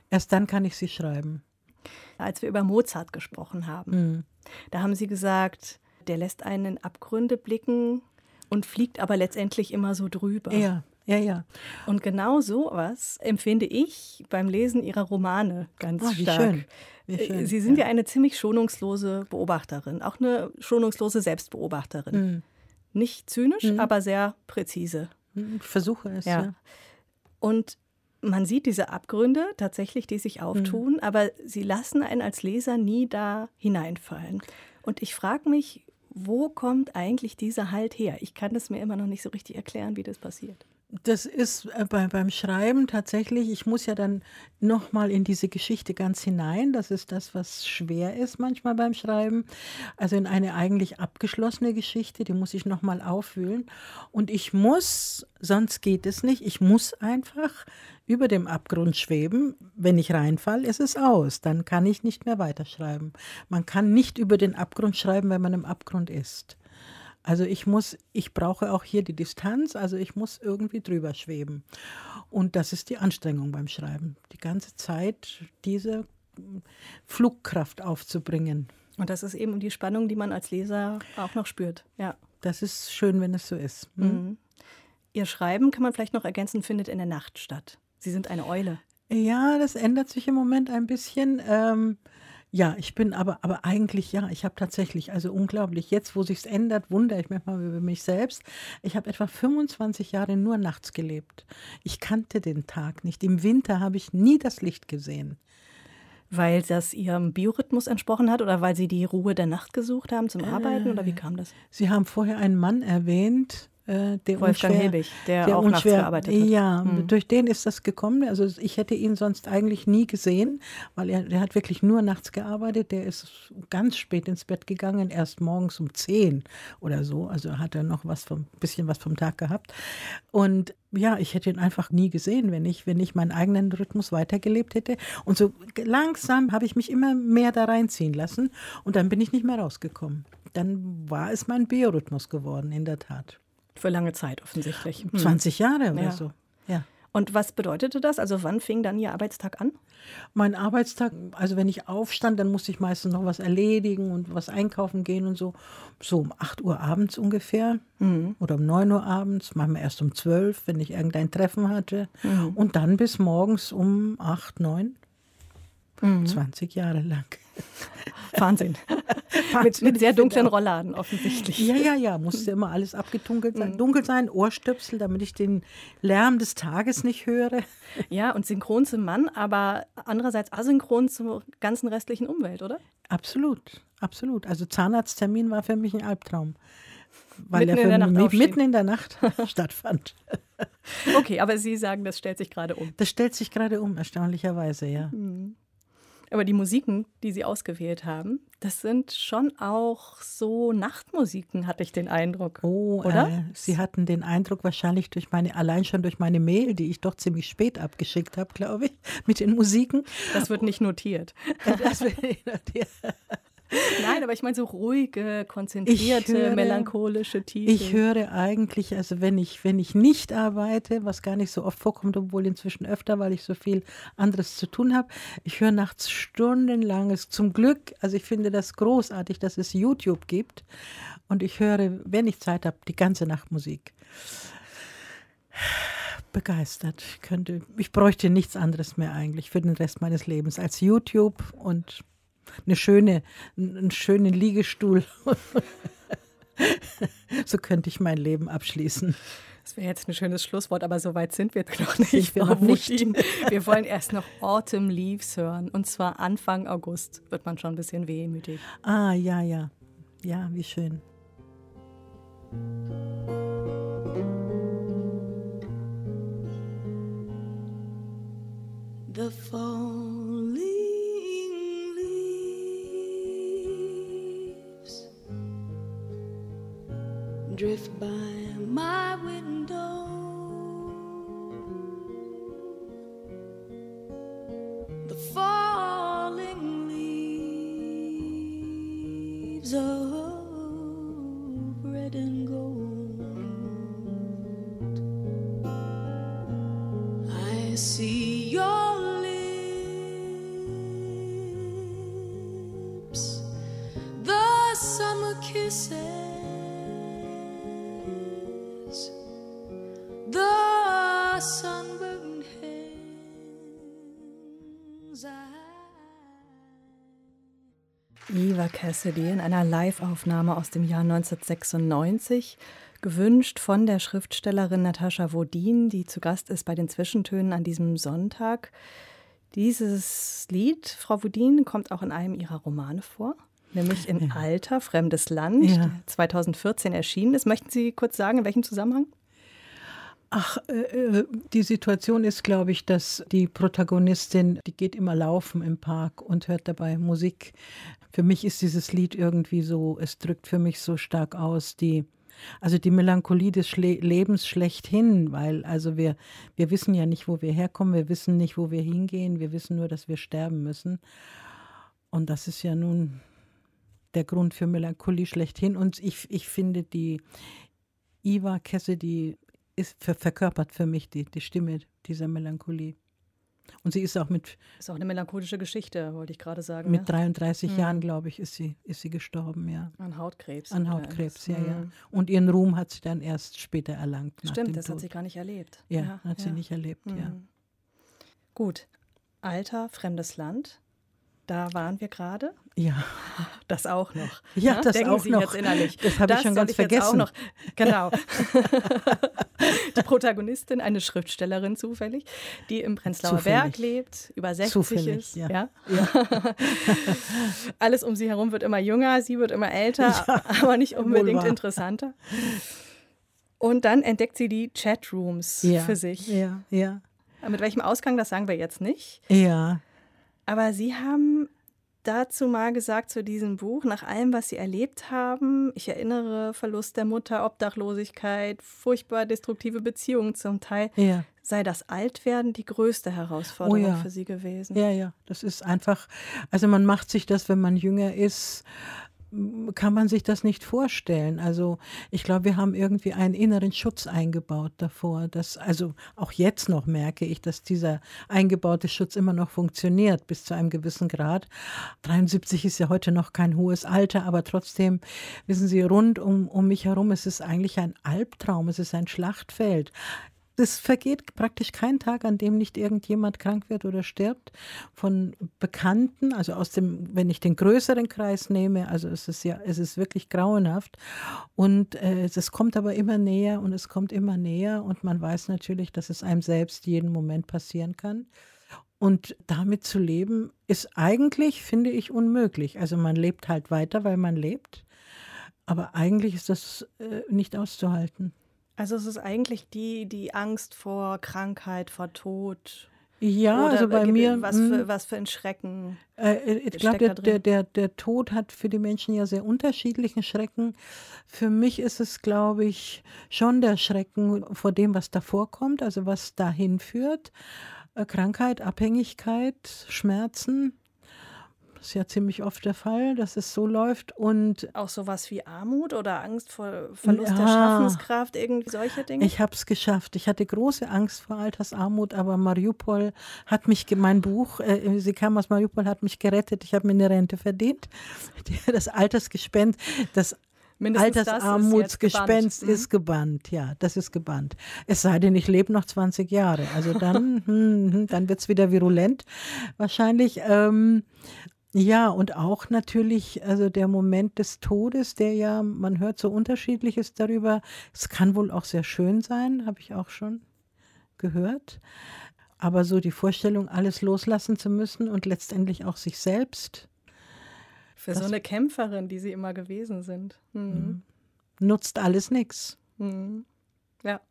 Erst dann kann ich sie schreiben. Als wir über Mozart gesprochen haben, Mhm. da haben Sie gesagt, der lässt einen in Abgründe blicken und fliegt aber letztendlich immer so drüber. Ja, ja, ja. Und genau sowas empfinde ich beim Lesen Ihrer Romane ganz Ah, wie stark. schön. Wie schön, Sie sind ja. ja. eine ziemlich schonungslose Beobachterin, auch eine schonungslose Selbstbeobachterin. Mhm. Nicht zynisch, aber sehr präzise. Ich versuche es. Ja. Ja. Und man sieht diese Abgründe tatsächlich, die sich auftun, Mhm. aber sie lassen einen als Leser nie da hineinfallen. Und ich frage mich, wo kommt eigentlich dieser Halt her? Ich kann es mir immer noch nicht so richtig erklären, wie das passiert. Das ist äh, bei, beim Schreiben tatsächlich, ich muss ja dann nochmal in diese Geschichte ganz hinein. Das ist das, was schwer ist manchmal beim Schreiben. Also in eine eigentlich abgeschlossene Geschichte, die muss ich nochmal aufwühlen. Und ich muss, sonst geht es nicht, ich muss einfach über dem Abgrund schweben. Wenn ich reinfall, ist es aus. Dann kann ich nicht mehr weiterschreiben. Man kann nicht über den Abgrund schreiben, wenn man im Abgrund ist. Also ich muss, ich brauche auch hier die Distanz, also ich muss irgendwie drüber schweben. Und das ist die Anstrengung beim Schreiben, die ganze Zeit diese Flugkraft aufzubringen. Und das ist eben die Spannung, die man als Leser auch noch spürt. Ja. Das ist schön, wenn es so ist. Hm? Ihr Schreiben, kann man vielleicht noch ergänzen, findet in der Nacht statt. Sie sind eine Eule. Ja, das ändert sich im Moment ein bisschen. Ähm, ja, ich bin aber, aber eigentlich, ja, ich habe tatsächlich, also unglaublich, jetzt, wo sich's ändert, wundere ich mich mal über mich selbst. Ich habe etwa 25 Jahre nur nachts gelebt. Ich kannte den Tag nicht. Im Winter habe ich nie das Licht gesehen. Weil das Ihrem Biorhythmus entsprochen hat oder weil Sie die Ruhe der Nacht gesucht haben zum Arbeiten oder wie kam das? Sie haben vorher einen Mann erwähnt, äh, der Wolfgang unschwer, Hilbig, der auch nachts gearbeitet hat. Ja, Hm. durch den ist das gekommen. Also ich hätte ihn sonst eigentlich nie gesehen, weil er der hat wirklich nur nachts gearbeitet. Der ist ganz spät ins Bett gegangen, erst morgens um 10 oder so. Also hat er noch was vom bisschen was vom Tag gehabt. Und ja, ich hätte ihn einfach nie gesehen, wenn ich, wenn ich meinen eigenen Rhythmus weitergelebt hätte. Und so langsam habe ich mich immer mehr da reinziehen lassen und dann bin ich nicht mehr rausgekommen. Dann war es mein Biorhythmus geworden, in der Tat. Für lange Zeit offensichtlich. Hm. 20 Jahre oder Ja. so. Ja. Und was bedeutete das? Also wann fing dann Ihr Arbeitstag an? Mein Arbeitstag, also wenn ich aufstand, dann musste ich meistens noch was erledigen und was einkaufen gehen und so. So um 8 Uhr abends ungefähr oder um 9 Uhr abends, manchmal erst um 12, wenn ich irgendein Treffen hatte. Und dann bis morgens um 8, 9. 20 Jahre lang. Wahnsinn. mit, mit sehr dunklen Rollladen offensichtlich. Ja, ja, ja, musste immer alles abgedunkelt sein. Dunkel sein, Ohrstöpsel, damit ich den Lärm des Tages nicht höre. Ja, und synchron zum Mann, aber andererseits asynchron zur ganzen restlichen Umwelt, oder? Absolut, absolut. Also Zahnarzttermin war für mich ein Albtraum. Weil Mitten er in aufstehen. mitten in der Nacht stattfand. Okay, aber Sie sagen, das stellt sich gerade um. Das stellt sich gerade um, erstaunlicherweise, ja. Aber die Musiken, die Sie ausgewählt haben, das sind schon auch so Nachtmusiken, hatte ich den Eindruck. Oh, Oder? Äh, Sie hatten den Eindruck wahrscheinlich durch meine, allein schon durch meine Mail, die ich doch ziemlich spät abgeschickt habe, glaube ich, mit den Musiken. Das wird nicht notiert. Das, Nein, aber ich meine so ruhige, konzentrierte, höre- melancholische Titel. Ich höre eigentlich, also wenn ich, wenn ich nicht arbeite, was gar nicht so oft vorkommt, obwohl inzwischen öfter, weil ich so viel anderes zu tun habe, ich höre nachts stundenlanges, zum Glück, also ich finde das großartig, dass es YouTube gibt und ich höre, wenn ich Zeit habe, die ganze Nacht Musik. Begeistert. Ich könnte, ich bräuchte nichts anderes mehr eigentlich für den Rest meines Lebens als YouTube und eine schöne, einen schönen Liegestuhl so könnte ich mein Leben abschließen. Das wäre jetzt ein schönes Schlusswort, aber so weit sind wir jetzt noch nicht. Sind wir noch nicht. Wir wollen erst noch Autumn Leaves hören. Und zwar Anfang August wird man schon ein bisschen wehmütig. Ah, ja, ja. Ja, wie schön. The falling drift by my window. The falling leaves of Eva Cassidy in einer Live-Aufnahme aus dem Jahr 1996, gewünscht von der Schriftstellerin Natascha Wodin, die zu Gast ist bei den Zwischentönen an diesem Sonntag. Dieses Lied, Frau Wodin, kommt auch in einem ihrer Romane vor, nämlich in Alter, Fremdes Land, Ja. der 2014 erschienen ist. Möchten Sie kurz sagen, in welchem Zusammenhang? Ach, äh, äh, die Situation ist, glaube ich, dass die Protagonistin, die geht immer laufen im Park und hört dabei Musik. Für mich ist dieses Lied irgendwie so, es drückt für mich so stark aus, die, also die Melancholie des Schle Lebens schlechthin, weil also wir, wir wissen ja nicht, wo wir herkommen, wir wissen nicht, wo wir hingehen, wir wissen nur, dass wir sterben müssen. Und das ist ja nun der Grund für Melancholie schlechthin. Und ich, ich finde, die Eva Cassidy ist, ver verkörpert für mich die, die Stimme dieser Melancholie. Und sie ist auch mit, Ist auch eine melancholische Geschichte, wollte ich gerade sagen. mit ne? 33 Jahren, glaube ich, ist sie, ist sie gestorben, ja. An Hautkrebs. An Hautkrebs, ja, ja. Mhm. Und ihren Ruhm hat sie dann erst später erlangt. Stimmt, das Tod. hat sie gar nicht erlebt. Ja, hat sie nicht erlebt, ja. Mhm. Gut. Alter, fremdes Land. Da waren wir gerade. Ja, Das auch noch. Ja, Ne? das Denken auch Sie noch. Jetzt innerlich. Das habe ich schon ganz vergessen. noch. Genau. die Protagonistin, eine Schriftstellerin zufällig, die im Prenzlauer Zufällig. Berg lebt, über 60 Zufällig, ist. ja. Alles um sie herum wird immer jünger, sie wird immer älter, Ja, aber nicht unbedingt interessanter. Und dann entdeckt sie die Chatrooms ja, für sich. Ja, ja, Mit welchem Ausgang, das sagen wir jetzt nicht. ja. Aber Sie haben dazu mal gesagt zu diesem Buch, nach allem, was Sie erlebt haben, ich erinnere Verlust der Mutter, Obdachlosigkeit, furchtbar destruktive Beziehungen zum Teil, ja. sei das Altwerden die größte Herausforderung Oh ja. für Sie gewesen. Ja, ja, das ist einfach, also man macht sich das, wenn man jünger ist, kann man sich das nicht vorstellen. Also ich glaube, wir haben irgendwie einen inneren Schutz eingebaut davor. Dass, also auch jetzt noch merke ich, dass dieser eingebaute Schutz immer noch funktioniert bis zu einem gewissen Grad. 73 ist ja heute noch kein hohes Alter, aber trotzdem, wissen Sie, rund um, um mich herum ist es eigentlich ein Albtraum, es ist ein Schlachtfeld. Es vergeht praktisch kein Tag, an dem nicht irgendjemand krank wird oder stirbt. Von Bekannten, also aus dem, wenn ich den größeren Kreis nehme, also es ist ja, es ist wirklich grauenhaft. Und äh, es kommt aber immer näher und es kommt immer näher und man weiß natürlich, dass es einem selbst jeden Moment passieren kann. Und damit zu leben, ist eigentlich, finde ich, unmöglich. Also man lebt halt weiter, weil man lebt. Aber eigentlich ist das äh, nicht auszuhalten. Also es ist eigentlich die, die Angst vor Krankheit, vor Tod. Ja, Oder also bei gibt- mir. Was hm, für, was für ein Schrecken. Äh, ich steckt glaube, der, der, der, der Tod hat für die Menschen ja sehr unterschiedlichen Schrecken. Für mich ist es, glaube ich, schon der Schrecken vor dem, was davor kommt, also was dahin führt. Äh, Krankheit, Abhängigkeit, Schmerzen. Das ist ja ziemlich oft der Fall, dass es so läuft. Und Auch sowas wie Armut oder Angst vor Verlust der Ja. Schaffenskraft, irgendwie solche Dinge. Ich habe es geschafft. Ich hatte große Angst vor Altersarmut, aber Mariupol hat mich, mein Buch, äh, sie kam aus Mariupol, hat mich gerettet. Ich habe mir eine Rente verdient. Das Altersgespenst, das Mindestens ist Altersarmutsgespenst jetzt gebannt. ist gebannt. Ja, das ist gebannt. Es sei denn, ich lebe noch 20 Jahre. Also dann, hm, hm, dann wird es wieder virulent wahrscheinlich. Ähm, Ja, und auch natürlich, also der Moment des Todes, der ja, man hört so unterschiedliches darüber. Es kann wohl auch sehr schön sein, habe ich auch schon gehört. Aber so die Vorstellung, alles loslassen zu müssen und letztendlich auch sich selbst. Für so eine Kämpferin, die sie immer gewesen sind. Mhm. Nutzt alles nichts. Mhm. Ja,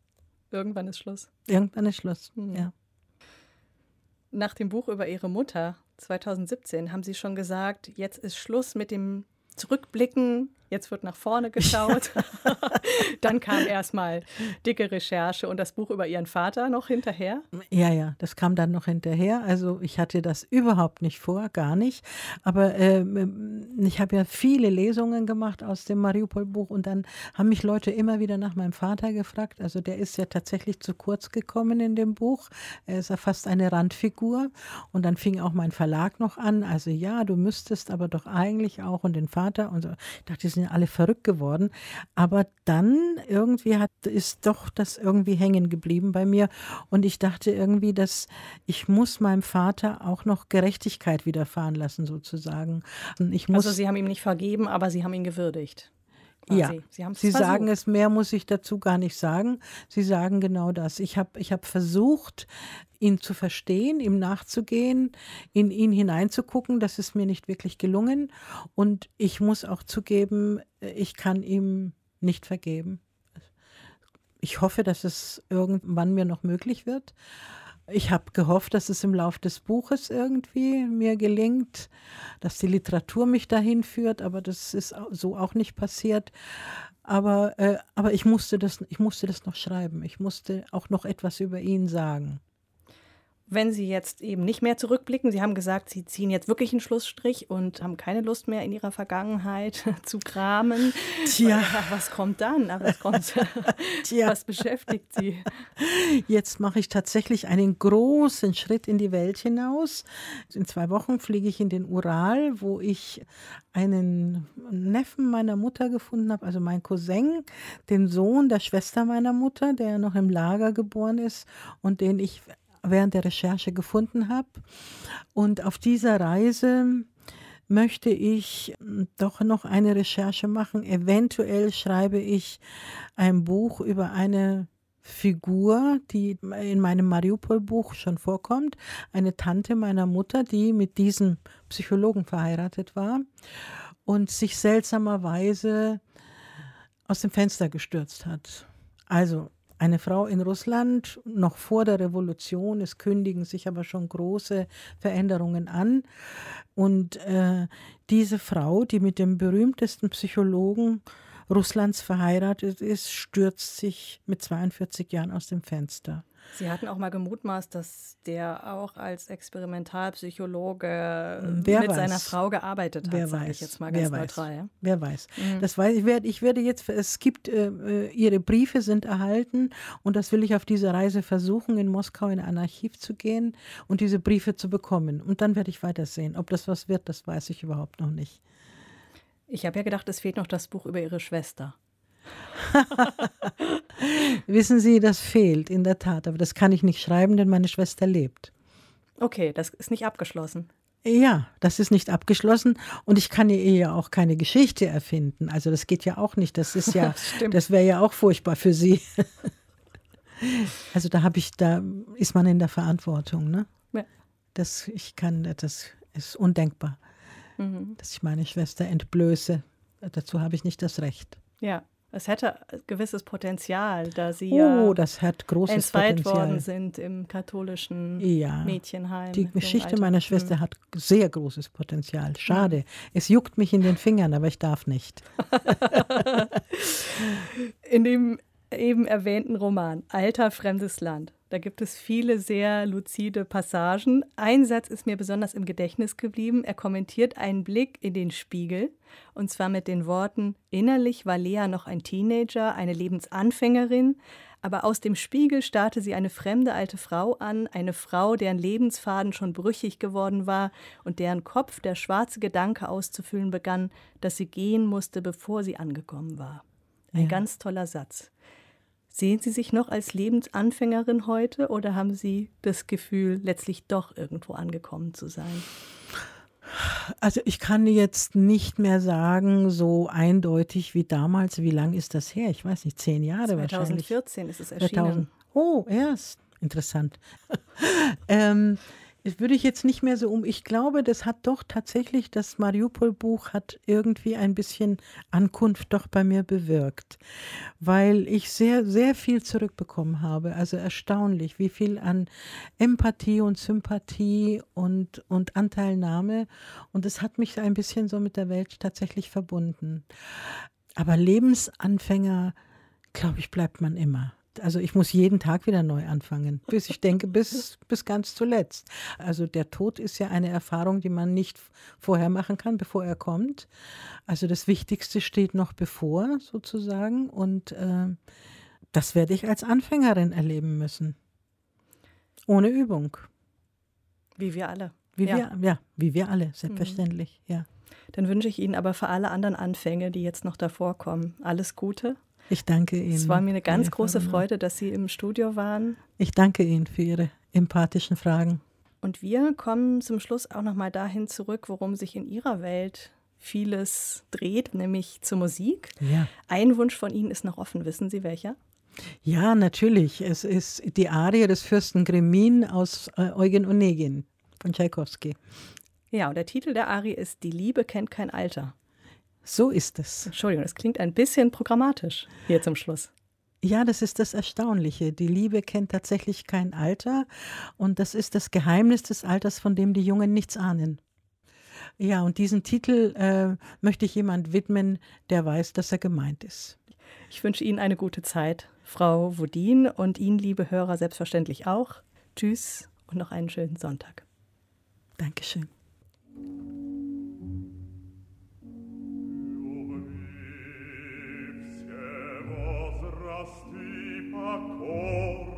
irgendwann ist Schluss. Irgendwann ist Schluss, Mhm. ja. Nach dem Buch über ihre Mutter 2017 haben Sie schon gesagt, jetzt ist Schluss mit dem Zurückblicken, jetzt wird nach vorne geschaut. Dann kam erstmal dicke Recherche und das Buch über Ihren Vater noch hinterher. Ja, ja, das kam dann noch hinterher. Also ich hatte das überhaupt nicht vor, gar nicht. Aber ähm, ich habe ja viele Lesungen gemacht aus dem Mariupol-Buch und dann haben mich Leute immer wieder nach meinem Vater gefragt. Also der ist ja tatsächlich zu kurz gekommen in dem Buch. Er ist ja fast eine Randfigur. Und dann fing auch mein Verlag noch an. Also ja, du müsstest aber doch eigentlich auch und den Vater und so. Ich dachte, sind alle verrückt geworden. Aber dann irgendwie hat, ist doch das irgendwie hängen geblieben bei mir. Und ich dachte irgendwie, dass ich muss meinem Vater auch noch Gerechtigkeit widerfahren lassen, sozusagen. Ich muss, Also Sie haben ihm nicht vergeben, aber Sie haben ihn gewürdigt. Ja, quasi. Sie, haben Sie sagen es, mehr muss ich dazu gar nicht sagen. Sie sagen genau das. Ich habe ich hab versucht, ihn zu verstehen, ihm nachzugehen, in ihn hineinzugucken. Das ist mir nicht wirklich gelungen. Und ich muss auch zugeben, ich kann ihm nicht vergeben. Ich hoffe, dass es irgendwann mir noch möglich wird. Ich habe gehofft, dass es im Lauf des Buches irgendwie mir gelingt, dass die Literatur mich dahin führt, aber das ist so auch nicht passiert. Aber, äh, aber ich, musste das, ich musste das noch schreiben. Ich musste auch noch etwas über ihn sagen. Wenn Sie jetzt eben nicht mehr zurückblicken, Sie haben gesagt, Sie ziehen jetzt wirklich einen Schlussstrich und haben keine Lust mehr in Ihrer Vergangenheit zu kramen. Tja. Was kommt dann? Was kommt? Tja. Was beschäftigt Sie? Jetzt mache ich tatsächlich einen großen Schritt in die Welt hinaus. In zwei Wochen fliege ich in den Ural, wo ich einen Neffen meiner Mutter gefunden habe, also mein Cousin, den Sohn der Schwester meiner Mutter, der noch im Lager geboren ist und den ich während der Recherche gefunden habe. Und auf dieser Reise möchte ich doch noch eine Recherche machen. Eventuell schreibe ich ein Buch über eine Figur, die in meinem Mariupol-Buch schon vorkommt. Eine Tante meiner Mutter, die mit diesem Psychologen verheiratet war und sich seltsamerweise aus dem Fenster gestürzt hat. Also eine Frau in Russland, noch vor der Revolution, es kündigen sich aber schon große Veränderungen an. Und äh, diese Frau, die mit dem berühmtesten Psychologen Russlands verheiratet ist, stürzt sich mit 42 Jahren aus dem Fenster. Sie hatten auch mal gemutmaßt, dass der auch als Wissen Sie, das fehlt in der Tat, aber das kann ich nicht schreiben, denn meine Schwester lebt. Okay, das ist nicht abgeschlossen. Ja, das ist nicht abgeschlossen und ich kann ihr ja auch keine Geschichte erfinden. Also das geht ja auch nicht. Das ist ja, das wäre ja auch furchtbar für sie. Also da habe ich, da ist man in der Verantwortung, ne? Ja. Das ich kann, das ist undenkbar, Mhm. dass ich meine Schwester entblöße. Dazu habe ich nicht das Recht. Ja, es hätte gewisses Potenzial, da Sie Oh, ja das hat großes entzweit worden sind im katholischen Ja. Mädchenheim. Die Geschichte meiner Schwester Mhm. hat sehr großes Potenzial. Schade. Es juckt mich in den Fingern, aber ich darf nicht. In dem eben erwähnten Roman Alter fremdes Land, da gibt es viele sehr luzide Passagen. Ein Satz ist mir besonders im Gedächtnis geblieben. Er kommentiert einen Blick in den Spiegel und zwar mit den Worten: Innerlich war Lea noch ein Teenager, eine Lebensanfängerin, aber aus dem Spiegel starrte sie eine fremde alte Frau an, eine Frau, deren Lebensfaden schon brüchig geworden war und deren Kopf der schwarze Gedanke auszufüllen begann, dass sie gehen musste, bevor sie angekommen war. Ein Ja. ganz toller Satz. Sehen Sie sich noch als Lebensanfängerin heute oder haben Sie das Gefühl, letztlich doch irgendwo angekommen zu sein? Also ich kann jetzt nicht mehr sagen, so eindeutig wie damals. Wie lang ist das her? Ich weiß nicht, zehn Jahre 2014 wahrscheinlich. ist es erschienen. 2000. Oh, erst. Interessant. ähm, das würde ich jetzt nicht mehr so um. Ich glaube, das hat doch tatsächlich, das Mariupol-Buch hat irgendwie ein bisschen Ankunft doch bei mir bewirkt, weil ich sehr, sehr viel zurückbekommen habe. Also erstaunlich, wie viel an Empathie und Sympathie und, und Anteilnahme. Und es hat mich ein bisschen so mit der Welt tatsächlich verbunden. Aber Lebensanfänger, glaube ich, bleibt man immer also ich muss jeden Tag wieder neu anfangen, bis ich denke, bis, bis ganz zuletzt. Also der Tod ist ja eine Erfahrung, die man nicht vorher machen kann, bevor er kommt. Also das Wichtigste steht noch bevor, sozusagen. Und äh, das werde ich als Anfängerin erleben müssen. Ohne Übung. Wie wir alle. Wie ja. wir, ja, wie wir alle, selbstverständlich, mhm. ja. Dann wünsche ich Ihnen aber für alle anderen Anfänge, die jetzt noch davor kommen, alles Gute ich danke Ihnen. Es war mir eine ganz große Freude, dass Sie im Studio waren. Ich danke Ihnen für Ihre empathischen Fragen. Und wir kommen zum Schluss auch noch mal dahin zurück, worum sich in Ihrer Welt vieles dreht, nämlich zur Musik. Ja. Ein Wunsch von Ihnen ist noch offen. Wissen Sie welcher? Ja, natürlich. Es ist die Arie des Fürsten Gremin aus äh, Eugen Onegin von Tschaikowski. Ja, und der Titel der Arie ist Die Liebe kennt kein Alter. So ist es. Entschuldigung, das klingt ein bisschen programmatisch hier zum Schluss. Ja, das ist das Erstaunliche. Die Liebe kennt tatsächlich kein Alter und das ist das Geheimnis des Alters, von dem die Jungen nichts ahnen. Ja, und diesen Titel äh, möchte ich jemand widmen, der weiß, dass er gemeint ist. Ich wünsche Ihnen eine gute Zeit, Frau Wodin, und Ihnen, liebe Hörer, selbstverständlich auch. Tschüss und noch einen schönen Sonntag. Dankeschön. accord.